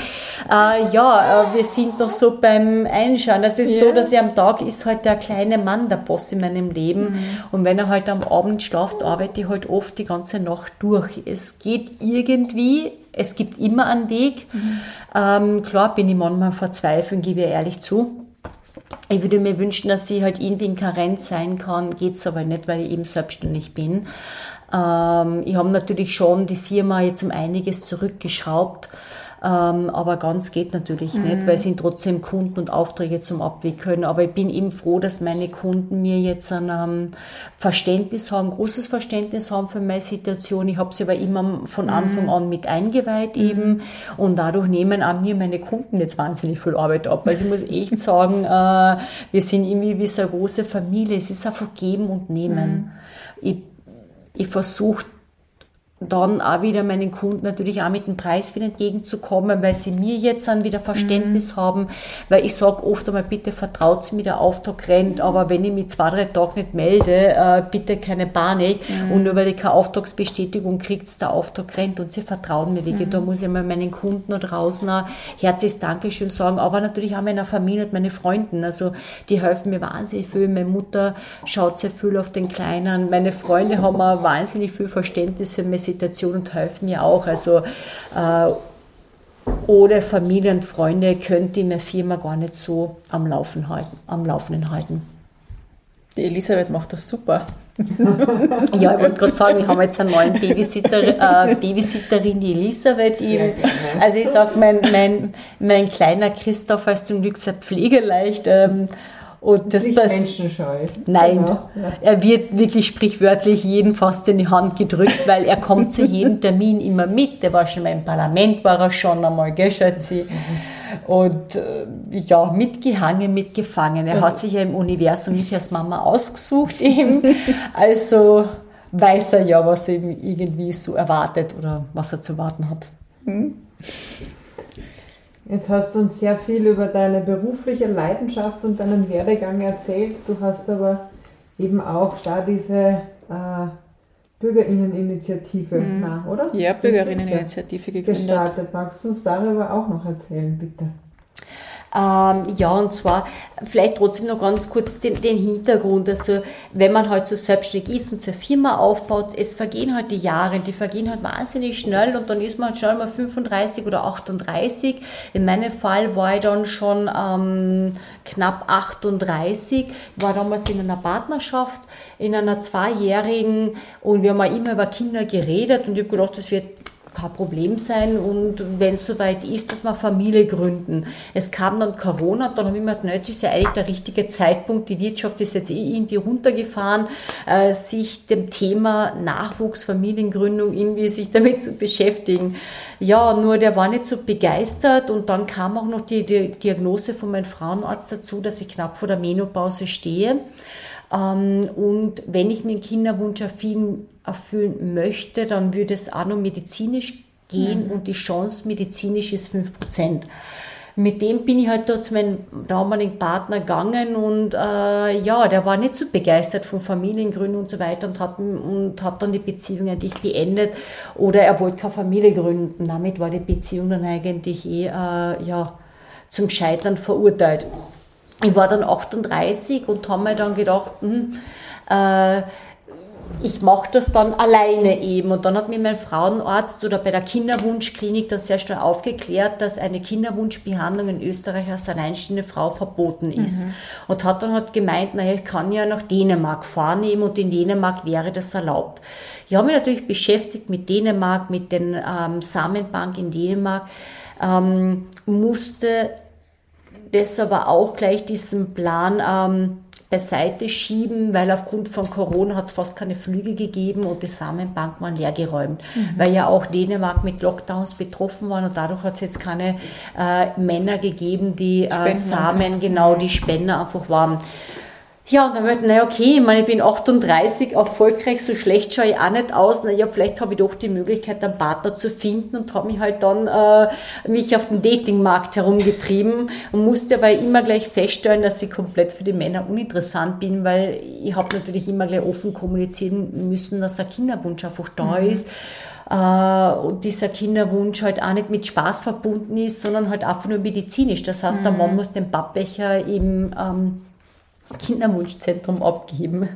äh, ja, äh, wir sind noch so beim Einschauen. Es ist ja. so, dass ich am Tag ist halt der kleine Mann der Boss in meinem Leben mhm. und wenn er halt am Abend schlaft, arbeite ich halt oft die ganze Nacht durch. Es geht irgendwie, es gibt immer einen Weg. Mhm. Ähm, klar bin ich manchmal verzweifelt, gebe ich ehrlich zu. Ich würde mir wünschen, dass sie halt irgendwie in Karenz sein kann, geht's aber nicht, weil ich eben selbstständig bin. Ähm, ich habe natürlich schon die Firma jetzt um einiges zurückgeschraubt. Ähm, aber ganz geht natürlich mhm. nicht, weil es sind trotzdem Kunden und Aufträge zum Abwickeln. Aber ich bin eben froh, dass meine Kunden mir jetzt ein ähm, Verständnis haben, großes Verständnis haben für meine Situation. Ich habe sie aber immer von mhm. Anfang an mit eingeweiht mhm. eben. Und dadurch nehmen an mir meine Kunden jetzt wahnsinnig viel Arbeit ab. Also ich muss echt sagen, äh, wir sind irgendwie wie so eine große Familie. Es ist einfach geben und nehmen. Mhm. Ich, ich versuche dann auch wieder meinen Kunden natürlich auch mit dem Preis wieder entgegenzukommen, weil sie mir jetzt dann wieder Verständnis mhm. haben, weil ich sage oft einmal, bitte vertraut mir, der Auftrag rennt, aber wenn ich mich zwei, drei Tage nicht melde, äh, bitte keine Panik mhm. und nur weil ich keine Auftragsbestätigung kriegt, der Auftrag rennt und sie vertrauen mir wirklich. Mhm. Da muss ich mal meinen Kunden da draußen ein herzliches Dankeschön sagen, aber natürlich auch meiner Familie und meine Freunden, also die helfen mir wahnsinnig viel. Meine Mutter schaut sehr viel auf den Kleinen, meine Freunde haben auch wahnsinnig viel Verständnis für meine Situation und helfen mir auch. Also äh, ohne Familie und Freunde könnte ich meine Firma gar nicht so am Laufen halten, am Laufenden halten. Die Elisabeth macht das super. ja, ich wollte gerade sagen, ich habe jetzt einen neuen Babysitter, äh, Babysitterin, die Elisabeth. Ihm. Also ich sage, mein, mein, mein kleiner Christoph ist zum Glück sehr pflegeleicht. Ähm, und das nicht menschenscheu. Nein, genau, ja. er wird wirklich sprichwörtlich jeden fast in die Hand gedrückt, weil er kommt zu jedem Termin immer mit. Der war schon mal im Parlament, war er schon einmal, gell, Schatzi? Und äh, ja, mitgehangen, mitgefangen. Er hat sich ja im Universum mich als Mama ausgesucht eben. Also weiß er ja, was er irgendwie so erwartet oder was er zu warten hat. Mhm. Jetzt hast du uns sehr viel über deine berufliche Leidenschaft und deinen Werdegang erzählt. Du hast aber eben auch da diese äh, Bürgerinneninitiative, mhm. na, oder? Ja, Bürgerinneninitiative gegründet. Gestartet. Magst du uns darüber auch noch erzählen, bitte? Ähm, ja, und zwar vielleicht trotzdem noch ganz kurz den, den Hintergrund. Also wenn man halt so selbstständig ist und so eine Firma aufbaut, es vergehen halt die Jahre, die vergehen halt wahnsinnig schnell und dann ist man halt schnell mal 35 oder 38. In meinem Fall war ich dann schon ähm, knapp 38, war damals in einer Partnerschaft, in einer zweijährigen und wir haben auch immer über Kinder geredet und ich habe gedacht, das wird kein Problem sein und wenn es soweit ist, dass wir Familie gründen. Es kam dann Corona, dann habe ich mir gedacht, jetzt ist ja eigentlich der richtige Zeitpunkt, die Wirtschaft ist jetzt eh irgendwie runtergefahren, äh, sich dem Thema Nachwuchs, Familiengründung irgendwie sich damit zu beschäftigen. Ja, nur der war nicht so begeistert und dann kam auch noch die Diagnose von meinem Frauenarzt dazu, dass ich knapp vor der Menopause stehe. Ähm, und wenn ich meinen Kinderwunsch erfüllen, erfüllen möchte, dann würde es auch noch medizinisch gehen mhm. und die Chance medizinisch ist 5%. Mit dem bin ich halt da zu meinem damaligen Partner gegangen und äh, ja, der war nicht so begeistert von Familiengründen und so weiter und hat, und hat dann die Beziehung eigentlich beendet oder er wollte keine Familie gründen. Damit war die Beziehung dann eigentlich eh äh, ja, zum Scheitern verurteilt ich war dann 38 und habe mir dann gedacht, hm, äh, ich mache das dann alleine eben. Und dann hat mir mein Frauenarzt oder bei der Kinderwunschklinik das sehr schnell aufgeklärt, dass eine Kinderwunschbehandlung in Österreich als alleinstehende Frau verboten ist. Mhm. Und hat dann halt gemeint, naja, ich kann ja nach Dänemark fahren eben und in Dänemark wäre das erlaubt. Ich habe mich natürlich beschäftigt mit Dänemark, mit den ähm, Samenbank in Dänemark, ähm, musste das aber auch gleich diesen Plan ähm, beiseite schieben, weil aufgrund von Corona hat es fast keine Flüge gegeben und die Samenbank waren leergeräumt, mhm. weil ja auch Dänemark mit Lockdowns betroffen waren und dadurch hat es jetzt keine äh, Männer gegeben, die äh, Samen, genau, die Spender einfach waren. Ja, und dann wird, naja, okay, ich meine, ich bin 38, erfolgreich, so schlecht schaue ich auch nicht aus. Naja, vielleicht habe ich doch die Möglichkeit, einen Partner zu finden und habe mich halt dann äh, mich auf den Datingmarkt herumgetrieben und musste aber immer gleich feststellen, dass ich komplett für die Männer uninteressant bin, weil ich habe natürlich immer gleich offen kommunizieren müssen, dass ein Kinderwunsch einfach da mhm. ist äh, und dieser Kinderwunsch halt auch nicht mit Spaß verbunden ist, sondern halt einfach nur medizinisch. Das heißt, mhm. der Mann muss den Pappbecher eben ähm, Kinderwunschzentrum abgeben.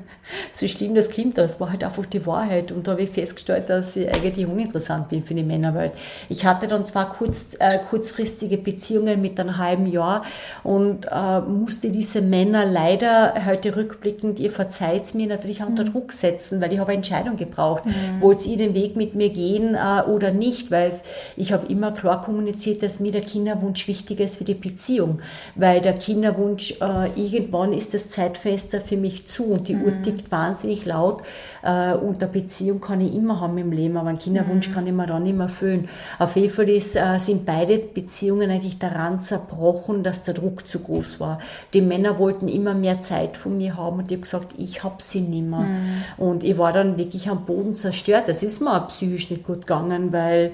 So schlimm das klingt, aber es war halt einfach die Wahrheit. Und da habe ich festgestellt, dass ich eigentlich uninteressant bin für die Männerwelt. Ich hatte dann zwar kurz, äh, kurzfristige Beziehungen mit einem halben Jahr und äh, musste diese Männer leider heute rückblickend, ihr verzeiht mir, natürlich unter mhm. Druck setzen, weil ich habe eine Entscheidung gebraucht. Mhm. Wollt ihr den Weg mit mir gehen äh, oder nicht? Weil ich habe immer klar kommuniziert, dass mir der Kinderwunsch wichtiger ist für die Beziehung. Weil der Kinderwunsch, äh, irgendwann ist das das Zeitfenster für mich zu und die mhm. Uhr tickt wahnsinnig laut äh, und eine Beziehung kann ich immer haben im Leben, aber einen Kinderwunsch mhm. kann ich mir dann nicht mehr erfüllen. Auf jeden Fall ist, äh, sind beide Beziehungen eigentlich daran zerbrochen, dass der Druck zu groß war. Die Männer wollten immer mehr Zeit von mir haben und ich habe gesagt, ich habe sie nicht mehr. Mhm. Und ich war dann wirklich am Boden zerstört. Das ist mir auch psychisch nicht gut gegangen, weil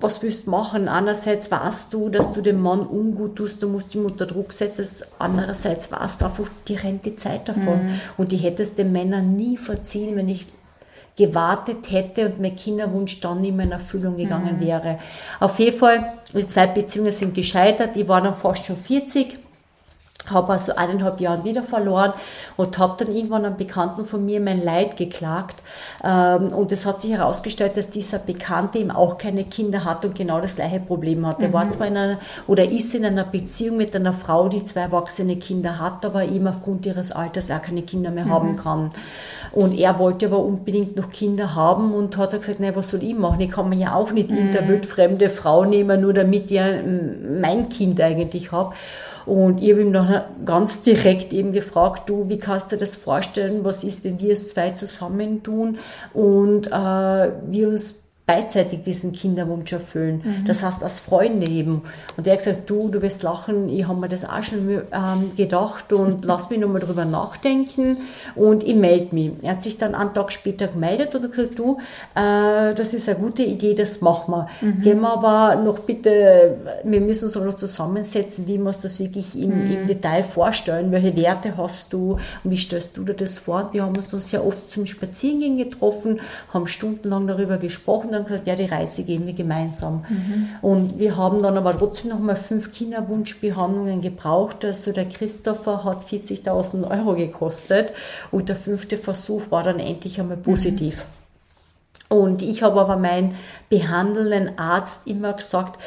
was willst du machen? Einerseits weißt du, dass du dem Mann ungut tust, du musst ihm unter Druck setzen. Andererseits weißt du einfach, die rennt die Zeit davon. Mhm. Und ich hätte es den Männern nie verziehen, wenn ich gewartet hätte und mein Kinderwunsch dann nicht mehr in Erfüllung gegangen mhm. wäre. Auf jeden Fall, die zwei Beziehungen sind gescheitert. Ich war dann fast schon 40 habe also eineinhalb Jahre wieder verloren und habe dann irgendwann einem Bekannten von mir mein Leid geklagt. Ähm, und es hat sich herausgestellt, dass dieser Bekannte eben auch keine Kinder hat und genau das gleiche Problem hat. Er mhm. war zwar in einer oder ist in einer Beziehung mit einer Frau, die zwei erwachsene Kinder hat, aber eben aufgrund ihres Alters auch keine Kinder mehr mhm. haben kann. Und er wollte aber unbedingt noch Kinder haben und hat gesagt, nein, was soll ich machen? Ich kann mir ja auch nicht mhm. in der wildfremde Frau nehmen, nur damit ich mein Kind eigentlich habe. Und ich habe ihm dann ganz direkt eben gefragt, du, wie kannst du das vorstellen? Was ist, wenn wir es zwei zusammentun und äh, wir uns beidseitig diesen Kinderwunsch erfüllen. Mhm. Das heißt, als Freunde eben. Und er hat gesagt, du, du wirst lachen, ich habe mir das auch schon ähm, gedacht und lass mich nochmal drüber nachdenken und ich melde mich. Er hat sich dann einen Tag später gemeldet und gesagt, du, äh, das ist eine gute Idee, das machen wir. Mhm. Gehen wir aber noch bitte, wir müssen uns aber noch zusammensetzen, wie wir uns das wirklich im, mhm. im Detail vorstellen, welche Werte hast du und wie stellst du dir das vor? Wir haben uns dann sehr oft zum Spazierengehen getroffen, haben stundenlang darüber gesprochen, dann gesagt, ja, die Reise gehen wir gemeinsam. Mhm. Und wir haben dann aber trotzdem noch mal fünf Kinderwunschbehandlungen gebraucht. Also der Christopher hat 40.000 Euro gekostet und der fünfte Versuch war dann endlich einmal positiv. Mhm. Und ich habe aber meinen behandelnden Arzt immer gesagt,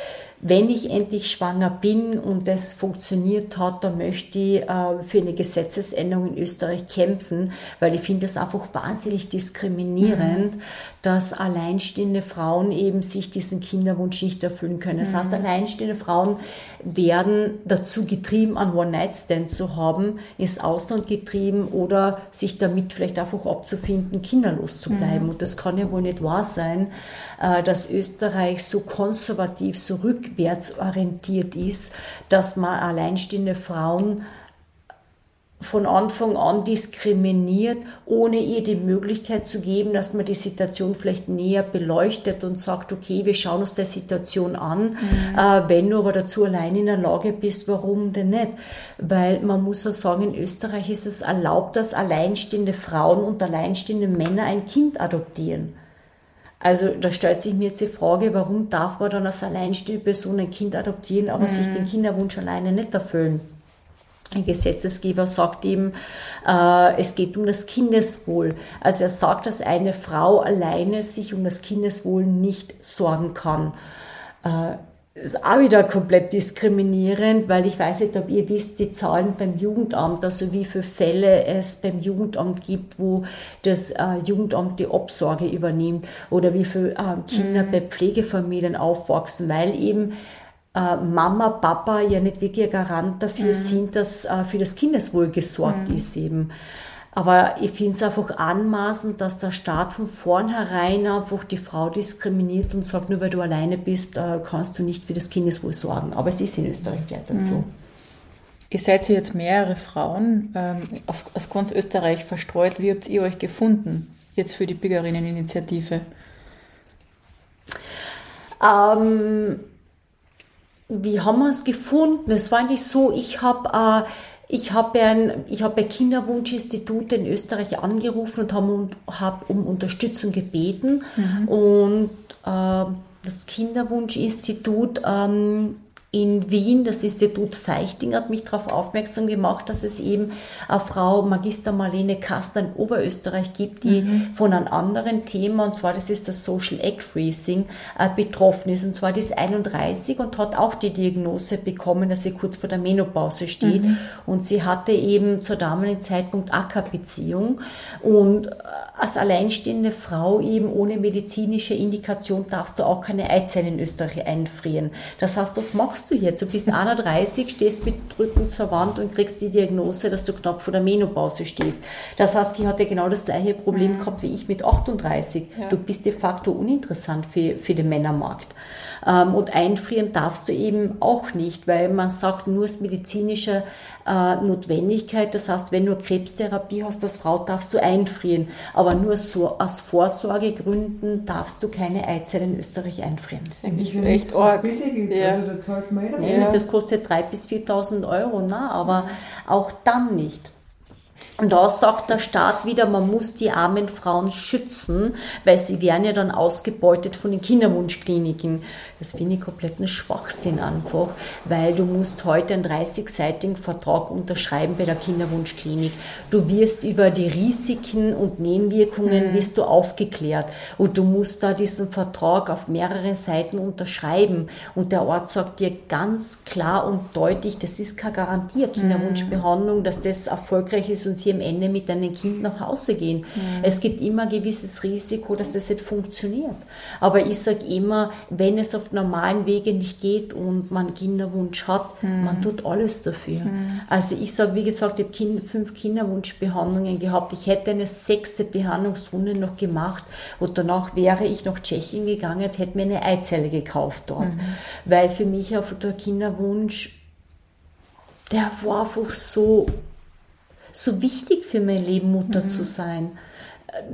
wenn ich endlich schwanger bin und das funktioniert hat, dann möchte ich äh, für eine Gesetzesänderung in Österreich kämpfen, weil ich finde es einfach wahnsinnig diskriminierend, mhm. dass alleinstehende Frauen eben sich diesen Kinderwunsch nicht erfüllen können. Das mhm. heißt, alleinstehende Frauen werden dazu getrieben, einen One-Night-Stand zu haben, ins Ausland getrieben oder sich damit vielleicht einfach abzufinden, kinderlos zu bleiben. Mhm. Und das kann ja wohl nicht wahr sein, äh, dass Österreich so konservativ, so rückwärtsorientiert ist, dass man alleinstehende Frauen von Anfang an diskriminiert, ohne ihr die Möglichkeit zu geben, dass man die Situation vielleicht näher beleuchtet und sagt, okay, wir schauen uns die Situation an. Mhm. Äh, wenn du aber dazu allein in der Lage bist, warum denn nicht? Weil man muss ja sagen, in Österreich ist es erlaubt, dass alleinstehende Frauen und alleinstehende Männer ein Kind adoptieren. Also da stellt sich mir jetzt die Frage, warum darf man dann als alleinstehende Person ein Kind adoptieren, aber mhm. sich den Kinderwunsch alleine nicht erfüllen? Ein Gesetzesgeber sagt ihm, äh, es geht um das Kindeswohl. Also er sagt, dass eine Frau alleine sich um das Kindeswohl nicht sorgen kann. Äh, ist auch wieder komplett diskriminierend, weil ich weiß nicht, ob ihr wisst, die Zahlen beim Jugendamt, also wie viele Fälle es beim Jugendamt gibt, wo das äh, Jugendamt die Obsorge übernimmt oder wie viele äh, Kinder mhm. bei Pflegefamilien aufwachsen, weil eben äh, Mama, Papa ja nicht wirklich ein Garant dafür mhm. sind, dass äh, für das Kindeswohl gesorgt mhm. ist eben. Aber ich finde es einfach anmaßend, dass der Staat von vornherein einfach die Frau diskriminiert und sagt, nur weil du alleine bist, äh, kannst du nicht für das Kindeswohl sorgen. Aber es ist in Österreich derzeit so. Mhm. Ihr seid ja jetzt mehrere Frauen ähm, auf, aus ganz Österreich verstreut. Wie habt ihr euch gefunden jetzt für die Bürgerinneninitiative? Ähm, wie haben wir es gefunden? Es war eigentlich so, ich habe äh, ich habe ein, ich habe ein Kinderwunschinstitut in Österreich angerufen und habe um, hab um Unterstützung gebeten. Mhm. Und äh, das Kinderwunschinstitut ähm, in Wien, das Institut Feichting hat mich darauf aufmerksam gemacht, dass es eben eine Frau Magister Marlene Kaster in Oberösterreich gibt, die mhm. von einem anderen Thema, und zwar das ist das Social Egg Freezing, äh, betroffen ist. Und zwar die ist 31 und hat auch die Diagnose bekommen, dass sie kurz vor der Menopause steht. Mhm. Und sie hatte eben zur damaligen Zeitpunkt Ackerbeziehung. Und als alleinstehende Frau eben ohne medizinische Indikation darfst du auch keine Eizellen in Österreich einfrieren. Das heißt, was machst du jetzt? Du bist 31, stehst mit Rücken zur Wand und kriegst die Diagnose, dass du knapp vor der Menopause stehst. Das heißt, sie hatte genau das gleiche Problem mhm. gehabt wie ich mit 38. Ja. Du bist de facto uninteressant für, für den Männermarkt. Ähm, und einfrieren darfst du eben auch nicht, weil man sagt, nur aus medizinischer äh, Notwendigkeit. Das heißt, wenn du Krebstherapie hast als Frau, darfst du einfrieren. Aber nur so aus Vorsorgegründen darfst du keine Eizelle in Österreich einfrieren. Das ist eigentlich echt arg. Ja. Also da zahlt man eh ja. Das kostet 3.000 bis 4.000 Euro, na, aber auch dann nicht. Und da sagt der Staat wieder, man muss die armen Frauen schützen, weil sie werden ja dann ausgebeutet von den Kinderwunschkliniken. Das finde ich kompletten Schwachsinn einfach, weil du musst heute einen 30-seitigen Vertrag unterschreiben bei der Kinderwunschklinik. Du wirst über die Risiken und Nebenwirkungen mhm. wirst du aufgeklärt und du musst da diesen Vertrag auf mehreren Seiten unterschreiben und der Ort sagt dir ganz klar und deutlich, das ist keine Garantie, Kinderwunschbehandlung, dass das erfolgreich ist und sie am Ende mit deinem Kind nach Hause gehen. Mhm. Es gibt immer ein gewisses Risiko, dass das nicht funktioniert. Aber ich sage immer, wenn es auf normalen Wege nicht geht und man Kinderwunsch hat, mhm. man tut alles dafür. Mhm. Also ich sage, wie gesagt, ich habe kind, fünf Kinderwunschbehandlungen gehabt. Ich hätte eine sechste Behandlungsrunde noch gemacht und danach wäre ich nach Tschechien gegangen und hätte mir eine Eizelle gekauft dort. Mhm. Weil für mich auch der Kinderwunsch, der war einfach so so wichtig für mein Leben, Mutter mhm. zu sein.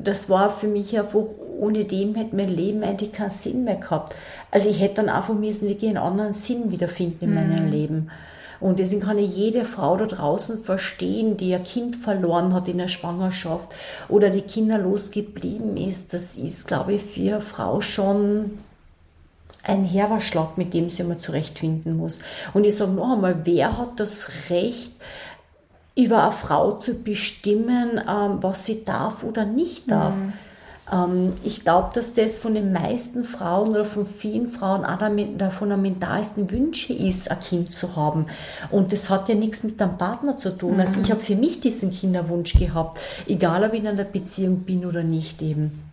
Das war für mich einfach, ohne dem hätte mein Leben eigentlich keinen Sinn mehr gehabt. Also ich hätte dann einfach müssen wirklich einen anderen Sinn wiederfinden in mhm. meinem Leben. Und deswegen kann ich jede Frau da draußen verstehen, die ihr Kind verloren hat in der Schwangerschaft oder die kinderlos geblieben ist. Das ist, glaube ich, für eine Frau schon ein Herberschlag, mit dem sie mal zurechtfinden muss. Und ich sage noch einmal, wer hat das Recht, über eine Frau zu bestimmen, ähm, was sie darf oder nicht darf. Mhm. Ähm, ich glaube, dass das von den meisten Frauen oder von vielen Frauen einer von der mentalsten Wünsche ist, ein Kind zu haben. Und das hat ja nichts mit dem Partner zu tun. Mhm. Also ich habe für mich diesen Kinderwunsch gehabt, egal ob ich in einer Beziehung bin oder nicht eben.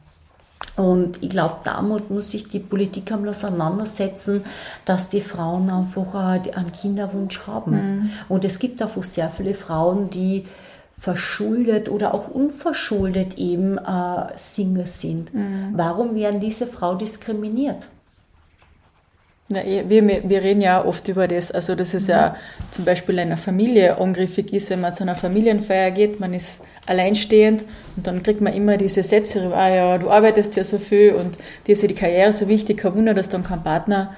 Und ich glaube, damit muss sich die Politik einmal auseinandersetzen, dass die Frauen einfach einen Kinderwunsch haben. Mhm. Und es gibt einfach sehr viele Frauen, die verschuldet oder auch unverschuldet eben äh, Single sind. Mhm. Warum werden diese Frauen diskriminiert? Ja, eh, wir, wir reden ja oft über das, also dass es mhm. ja zum Beispiel in einer Familie angriffig ist, wenn man zu einer Familienfeier geht, man ist alleinstehend und dann kriegt man immer diese Sätze, ah ja, du arbeitest ja so viel und dir ist ja die Karriere so wichtig, kein Wunder, dass du dann keinen Partner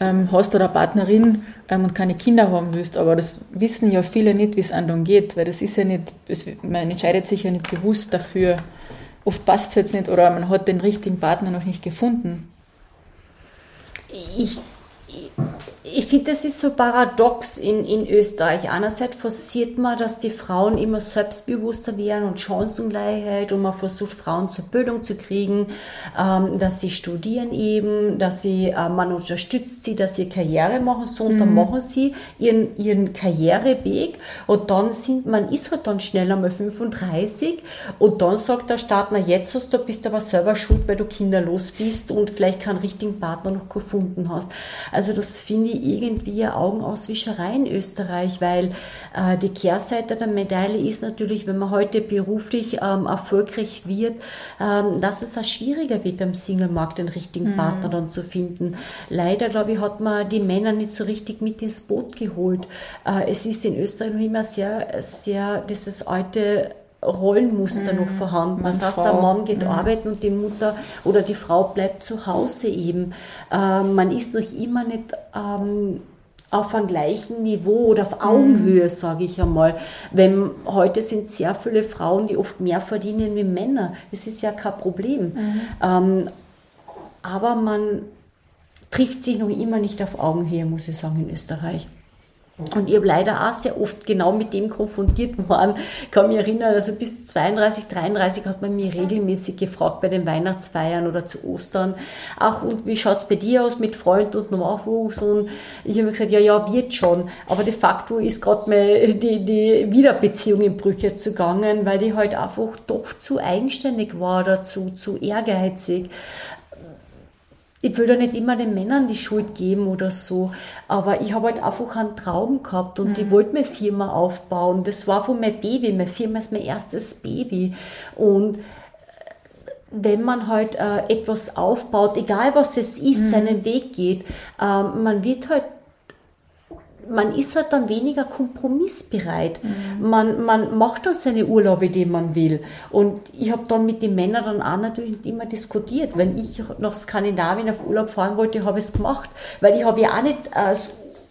ähm, hast oder Partnerin ähm, und keine Kinder haben willst. Aber das wissen ja viele nicht, wie es anderen geht, weil das ist ja nicht, es, man entscheidet sich ja nicht bewusst dafür. Oft passt es jetzt nicht oder man hat den richtigen Partner noch nicht gefunden. Ich, ich ich finde, das ist so paradox in, in Österreich. Einerseits forciert man, dass die Frauen immer selbstbewusster werden und Chancengleichheit und man versucht, Frauen zur Bildung zu kriegen, ähm, dass sie studieren eben, dass sie, äh, man unterstützt sie, dass sie Karriere machen so und mhm. dann machen sie ihren, ihren Karriereweg und dann sind, man ist halt dann schnell einmal 35 und dann sagt der Staat, na jetzt hast du, bist du aber selber schuld, weil du kinderlos bist und vielleicht keinen richtigen Partner noch gefunden hast. Also das finde ich irgendwie Augenauswischerei in Österreich, weil äh, die Kehrseite der Medaille ist natürlich, wenn man heute beruflich ähm, erfolgreich wird, ähm, dass es auch schwieriger wird, am Singlemarkt den richtigen mhm. Partner dann zu finden. Leider, glaube ich, hat man die Männer nicht so richtig mit ins Boot geholt. Äh, es ist in Österreich noch immer sehr, sehr dieses alte Rollenmuster mm, noch vorhanden. Das heißt, Frau. der Mann geht mm. arbeiten und die Mutter oder die Frau bleibt zu Hause eben. Ähm, man ist noch immer nicht ähm, auf einem gleichen Niveau oder auf Augenhöhe, mm. sage ich einmal. Wenn heute sind sehr viele Frauen, die oft mehr verdienen wie Männer. Das ist ja kein Problem. Mm. Ähm, aber man trifft sich noch immer nicht auf Augenhöhe, muss ich sagen, in Österreich. Und ich habe leider auch sehr oft genau mit dem konfrontiert worden. Ich kann mich erinnern, also bis 32, 33 hat man mich regelmäßig gefragt bei den Weihnachtsfeiern oder zu Ostern. Auch, und wie schaut's bei dir aus mit Freund und Nachwuchs? Und ich habe gesagt, ja, ja, wird schon. Aber de facto ist gerade die, die Wiederbeziehung in Brüche zugangen, weil die halt einfach doch zu eigenständig war oder zu, zu ehrgeizig ich will da nicht immer den Männern die Schuld geben oder so, aber ich habe halt einfach einen Traum gehabt und mhm. ich wollte meine Firma aufbauen. Das war von meinem Baby. Meine Firma ist mein erstes Baby. Und wenn man halt äh, etwas aufbaut, egal was es ist, mhm. seinen Weg geht, äh, man wird halt man ist halt dann weniger kompromissbereit. Mhm. Man, man macht dann seine Urlaube, die man will. Und ich habe dann mit den Männern dann auch natürlich immer diskutiert. Wenn ich nach Skandinavien auf Urlaub fahren wollte, habe ich es gemacht. Weil ich habe ja auch nicht äh,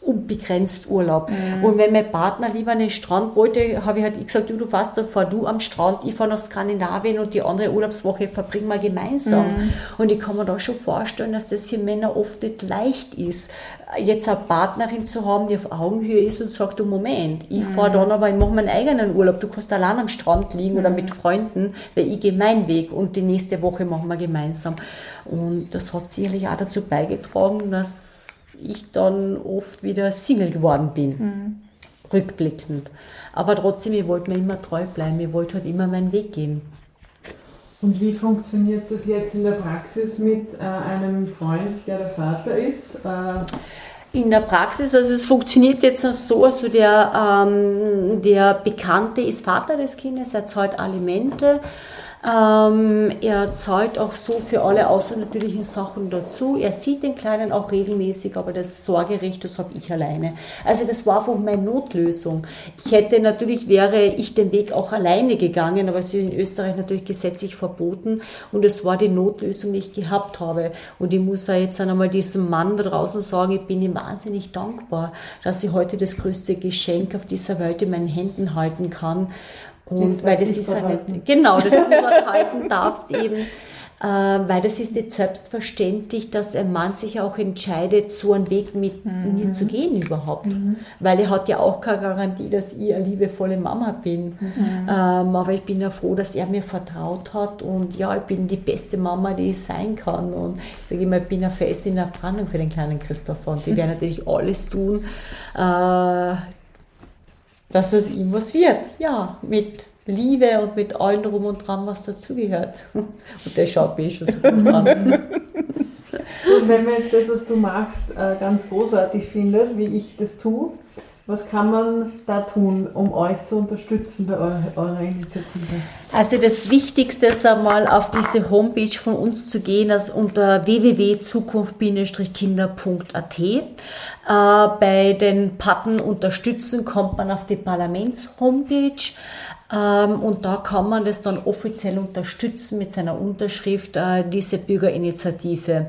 unbegrenzt Urlaub. Mhm. Und wenn mein Partner lieber den Strand wollte, habe ich halt gesagt, du, du fährst, dann fahr du am Strand, ich fahre nach Skandinavien und die andere Urlaubswoche verbringen wir gemeinsam. Mhm. Und ich kann mir da schon vorstellen, dass das für Männer oft nicht leicht ist, jetzt eine Partnerin zu haben, die auf Augenhöhe ist und sagt, du Moment, ich mhm. fahre dann aber, ich mache meinen eigenen Urlaub, du kannst allein am Strand liegen oder mhm. mit Freunden, weil ich gehe meinen Weg und die nächste Woche machen wir gemeinsam. Und das hat sicherlich auch dazu beigetragen, dass ich dann oft wieder Single geworden bin. Mhm. Rückblickend. Aber trotzdem, ich wollte mir immer treu bleiben. Ich wollte halt immer meinen Weg gehen. Und wie funktioniert das jetzt in der Praxis mit äh, einem Freund, der der Vater ist? Äh in der Praxis, also es funktioniert jetzt so, also der, ähm, der Bekannte ist Vater des Kindes, er zahlt Alimente ähm, er zahlt auch so für alle außernatürlichen Sachen dazu. Er sieht den Kleinen auch regelmäßig, aber das Sorgerecht, das habe ich alleine. Also das war einfach meine Notlösung. Ich hätte natürlich, wäre ich den Weg auch alleine gegangen, aber es ist in Österreich natürlich gesetzlich verboten und es war die Notlösung, die ich gehabt habe. Und ich muss ja jetzt einmal diesem Mann da draußen sagen, ich bin ihm wahnsinnig dankbar, dass ich heute das größte Geschenk auf dieser Welt in meinen Händen halten kann. Und weil das ist halt nicht, genau, das halten darfst eben, äh, weil das ist nicht selbstverständlich, dass ein Mann sich auch entscheidet, so einen Weg mit mhm. mir zu gehen überhaupt. Mhm. Weil er hat ja auch keine Garantie, dass ich eine liebevolle Mama bin. Mhm. Ähm, aber ich bin ja froh, dass er mir vertraut hat und ja, ich bin die beste Mama, die ich sein kann. Und ich sage immer, ich bin eine Fest in der Brandung für den kleinen Christopher und die werden natürlich alles tun, äh, dass es ihm was wird. Ja, mit Liebe und mit allem drum und dran, was dazugehört. Und der schaut mich schon so groß an. Und wenn man jetzt das, was du machst, äh, ganz großartig findet, wie ich das tue, was kann man da tun, um euch zu unterstützen bei eurer, Initiative? Also das Wichtigste ist einmal auf diese Homepage von uns zu gehen, also unter www.zukunft-kinder.at. Äh, bei den Patten unterstützen kommt man auf die Parlaments-Homepage. Ähm, und da kann man das dann offiziell unterstützen mit seiner Unterschrift, äh, diese Bürgerinitiative.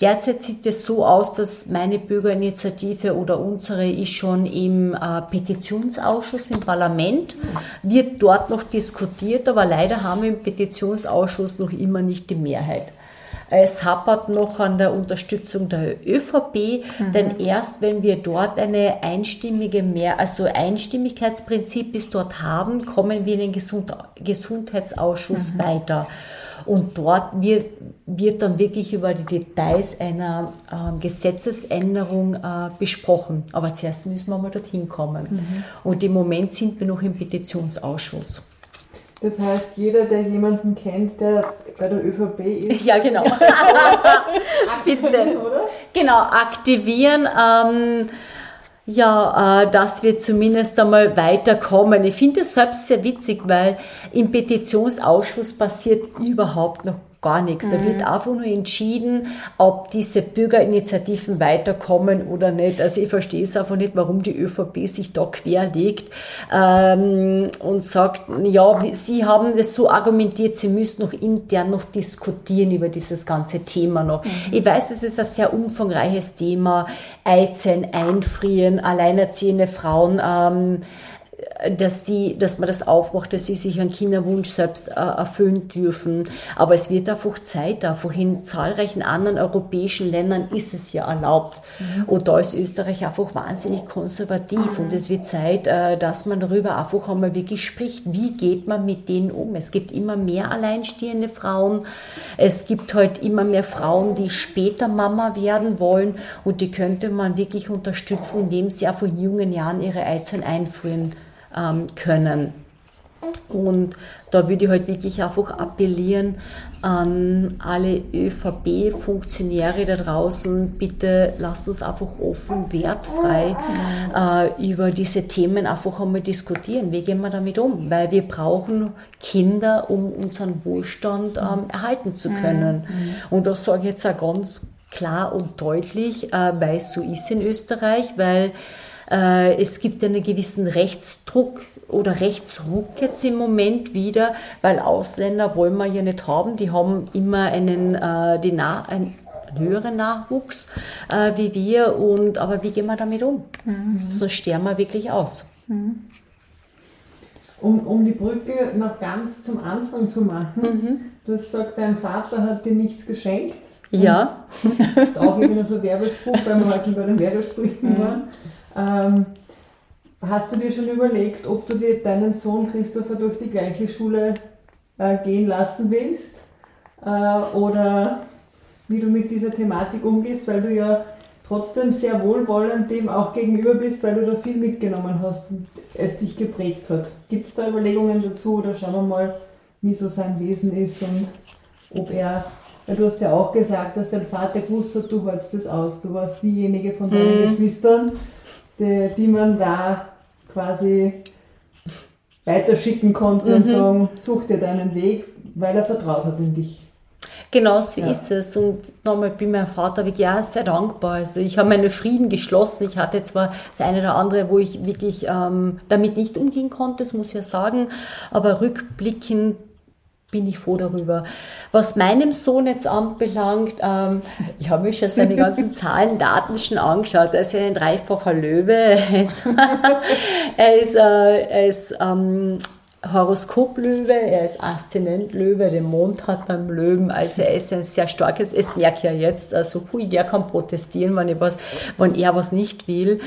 Derzeit sieht es so aus, dass meine Bürgerinitiative oder unsere ist schon im äh, Petitionsausschuss im Parlament, wird dort noch diskutiert, aber leider haben wir im Petitionsausschuss noch immer nicht die Mehrheit. Es hapert noch an der Unterstützung der ÖVP, mhm. denn erst wenn wir dort eine einstimmige mehr, also Einstimmigkeitsprinzip bis dort haben, kommen wir in den Gesund Gesundheitsausschuss mhm. weiter. Und dort wird, wird dann wirklich über die Details einer äh, Gesetzesänderung äh, besprochen. Aber zuerst müssen wir mal dorthin kommen. Mhm. Und im Moment sind wir noch im Petitionsausschuss. Das heißt, jeder, der jemanden kennt, der bei der ÖVP ist. Ja, genau. Bitte. Oder? Genau, aktivieren. Ähm, ja, äh, dass wir zumindest einmal weiterkommen. Ich finde es selbst sehr witzig, weil im Petitionsausschuss passiert überhaupt noch gar nichts. Da wird mhm. einfach nur entschieden, ob diese Bürgerinitiativen weiterkommen oder nicht. Also ich verstehe es einfach nicht, warum die ÖVP sich da querlegt ähm, und sagt, ja, sie haben das so argumentiert, sie müssen noch intern noch diskutieren über dieses ganze Thema noch. Mhm. Ich weiß, es ist ein sehr umfangreiches Thema, Eizellen einfrieren, alleinerziehende Frauen. Ähm, dass sie, dass man das aufmacht, dass sie sich einen Kinderwunsch selbst äh, erfüllen dürfen. Aber es wird einfach Zeit, einfach in zahlreichen anderen europäischen Ländern ist es ja erlaubt. Mhm. Und da ist Österreich einfach wahnsinnig konservativ. Mhm. Und es wird Zeit, äh, dass man darüber einfach einmal wirklich spricht. Wie geht man mit denen um? Es gibt immer mehr alleinstehende Frauen. Es gibt halt immer mehr Frauen, die später Mama werden wollen. Und die könnte man wirklich unterstützen, indem sie auch von jungen Jahren ihre Eizellen einfrieren ähm, können. Und da würde ich halt wirklich einfach appellieren an alle ÖVP-Funktionäre da draußen, bitte lasst uns einfach offen, wertfrei äh, über diese Themen einfach einmal diskutieren. Wie gehen wir damit um? Weil wir brauchen Kinder, um unseren Wohlstand ähm, erhalten zu können. Mhm. Und das sage ich jetzt auch ganz klar und deutlich, äh, weil es so ist in Österreich, weil es gibt einen gewissen Rechtsdruck oder Rechtsruck jetzt im Moment wieder, weil Ausländer wollen wir ja nicht haben. Die haben immer einen, äh, die Na einen höheren Nachwuchs äh, wie wir. Und, aber wie gehen wir damit um? Mhm. So sterben wir wirklich aus. Mhm. Um, um die Brücke noch ganz zum Anfang zu machen, mhm. du hast gesagt, dein Vater hat dir nichts geschenkt. Ja. Das ist auch immer so ein Werbespruch, weil wir heute bei den Werbesprüchen mhm. waren. Ähm, hast du dir schon überlegt, ob du dir deinen Sohn Christopher durch die gleiche Schule äh, gehen lassen willst? Äh, oder wie du mit dieser Thematik umgehst, weil du ja trotzdem sehr wohlwollend dem auch gegenüber bist, weil du da viel mitgenommen hast und es dich geprägt hat. Gibt es da Überlegungen dazu oder schauen wir mal, wie so sein Wesen ist und ob er, weil du hast ja auch gesagt, dass dein Vater gewusst hat, du hältst das aus, du warst diejenige von deinen mhm. Geschwistern, die, die man da quasi weiterschicken konnte mhm. und sagen, such dir deinen Weg, weil er vertraut hat in dich. Genau so ja. ist es. Und nochmal bin meinem Vater wirklich auch sehr dankbar. Also ich habe meine Frieden geschlossen. Ich hatte zwar das eine oder andere, wo ich wirklich ähm, damit nicht umgehen konnte, das muss ich ja sagen, aber rückblickend bin ich froh darüber. Was meinem Sohn jetzt anbelangt, ähm, ich habe mir schon seine ganzen Zahlen, Daten schon angeschaut. Er ist ja ein dreifacher Löwe. Er ist, er ist, äh, er ist ähm, Horoskoplöwe, er ist Aszendent-Löwe, den Mond hat beim Löwen, also er ist ein sehr starkes, es merke ich ja jetzt, also hui, der kann protestieren, wenn, ich was, wenn er was nicht will.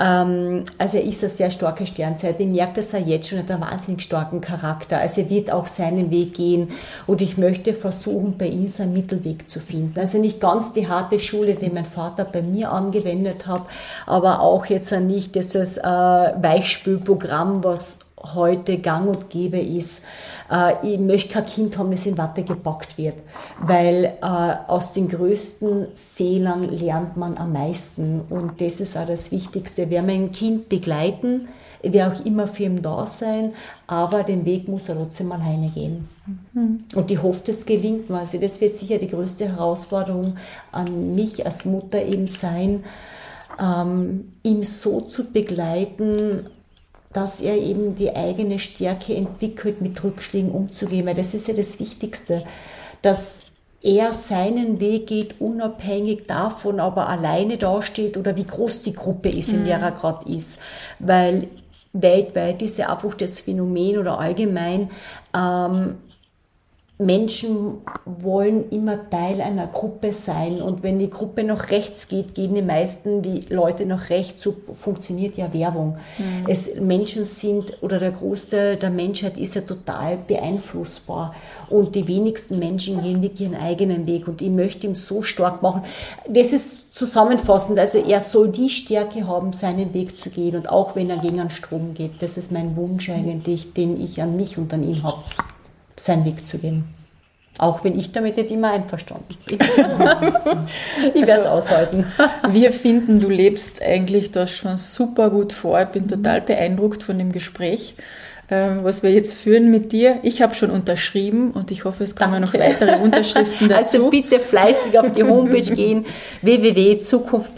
Ähm, also er ist eine sehr starke Sternzeit. Ich merke das auch jetzt schon, er hat einen wahnsinnig starken Charakter. Also er wird auch seinen Weg gehen und ich möchte versuchen, bei ihm seinen Mittelweg zu finden. Also nicht ganz die harte Schule, die mein Vater bei mir angewendet hat, aber auch jetzt nicht dieses äh, Weichspülprogramm, was heute gang und gäbe ist. Äh, ich möchte kein Kind haben, das in Watte gepackt wird, weil äh, aus den größten Fehlern lernt man am meisten und das ist auch das Wichtigste. Wer mein Kind begleiten, wer auch immer für ihn da sein, aber den Weg muss er trotzdem alleine gehen. Mhm. Und ich hoffe, das gelingt mir. Also das wird sicher die größte Herausforderung an mich als Mutter eben sein, ähm, ihm so zu begleiten, dass er eben die eigene Stärke entwickelt, mit Rückschlägen umzugehen, weil das ist ja das Wichtigste, dass er seinen Weg geht, unabhängig davon, ob er alleine dasteht oder wie groß die Gruppe ist, in der mhm. er gerade ist. Weil weltweit ist ja einfach das Phänomen oder allgemein, ähm, Menschen wollen immer Teil einer Gruppe sein und wenn die Gruppe nach rechts geht, gehen die meisten die Leute nach rechts. So funktioniert ja Werbung. Mhm. Es, Menschen sind oder der Großteil der Menschheit ist ja total beeinflussbar und die wenigsten Menschen gehen wirklich ihren eigenen Weg und ich möchte ihn so stark machen. Das ist zusammenfassend, also er soll die Stärke haben, seinen Weg zu gehen und auch wenn er gegen einen Strom geht. Das ist mein Wunsch eigentlich, den ich an mich und an ihn habe seinen Weg zu gehen. Auch wenn ich damit nicht immer einverstanden bin. ich werde es also, aushalten. Wir finden, du lebst eigentlich das schon super gut vor. Ich bin total beeindruckt von dem Gespräch, ähm, was wir jetzt führen mit dir. Ich habe schon unterschrieben und ich hoffe, es kommen Danke. noch weitere Unterschriften dazu. Also bitte fleißig auf die Homepage gehen, www.zukunft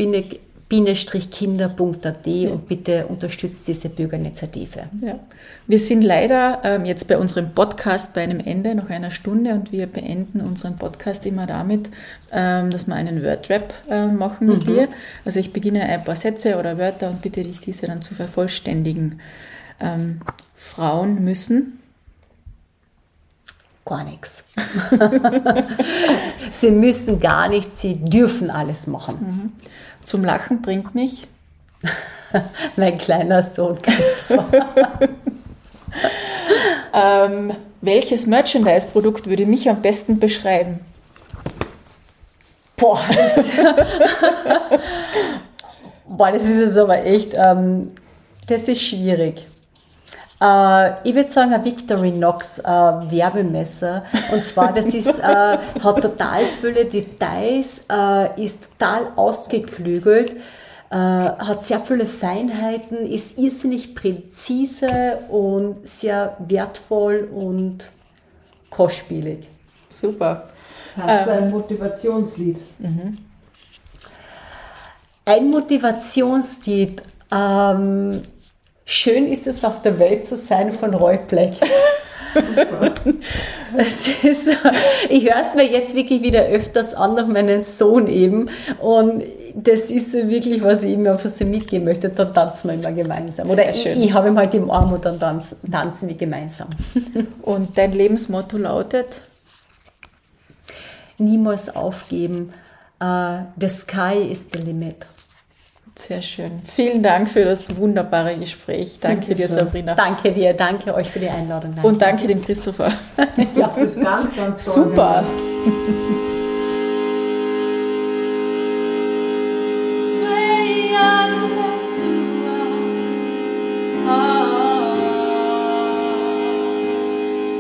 kinder.at ja. und bitte unterstützt diese Bürgerinitiative. Ja. Wir sind leider ähm, jetzt bei unserem Podcast bei einem Ende, noch einer Stunde und wir beenden unseren Podcast immer damit, ähm, dass wir einen Wordrap äh, machen mit mhm. dir. Also ich beginne ein paar Sätze oder Wörter und bitte dich, diese dann zu vervollständigen. Ähm, Frauen müssen gar nichts. sie müssen gar nichts, sie dürfen alles machen. Mhm. Zum Lachen bringt mich mein kleiner Sohn Christopher. ähm, welches Merchandise-Produkt würde mich am besten beschreiben? Boah, das, Boah, das ist jetzt aber echt, ähm, das ist schwierig. Äh, ich würde sagen, ein Victorinox äh, Werbemesser. Und zwar, das ist, äh, hat total viele Details, äh, ist total ausgeklügelt, äh, hat sehr viele Feinheiten, ist irrsinnig präzise und sehr wertvoll und kostspielig. Super. Hast du ein Motivationslied? Ein Motivationstipp. Ähm, schön ist es auf der Welt zu sein von Roy Black. Ist, ich höre es mir jetzt wirklich wieder öfters an nach meinem Sohn eben und das ist wirklich, was ich immer für sie mitgeben möchte. Da tanzen wir immer gemeinsam. Oder ich, schön. ich habe ihn halt im Arm und dann tanzen, tanzen wir gemeinsam. Und dein Lebensmotto lautet? Niemals aufgeben. Uh, the sky is the limit. Sehr schön. Vielen Dank für das wunderbare Gespräch. Danke dir, Sabrina. Danke dir, danke euch für die Einladung. Und danke dem Christopher. Das ist ganz, ganz toll. Super.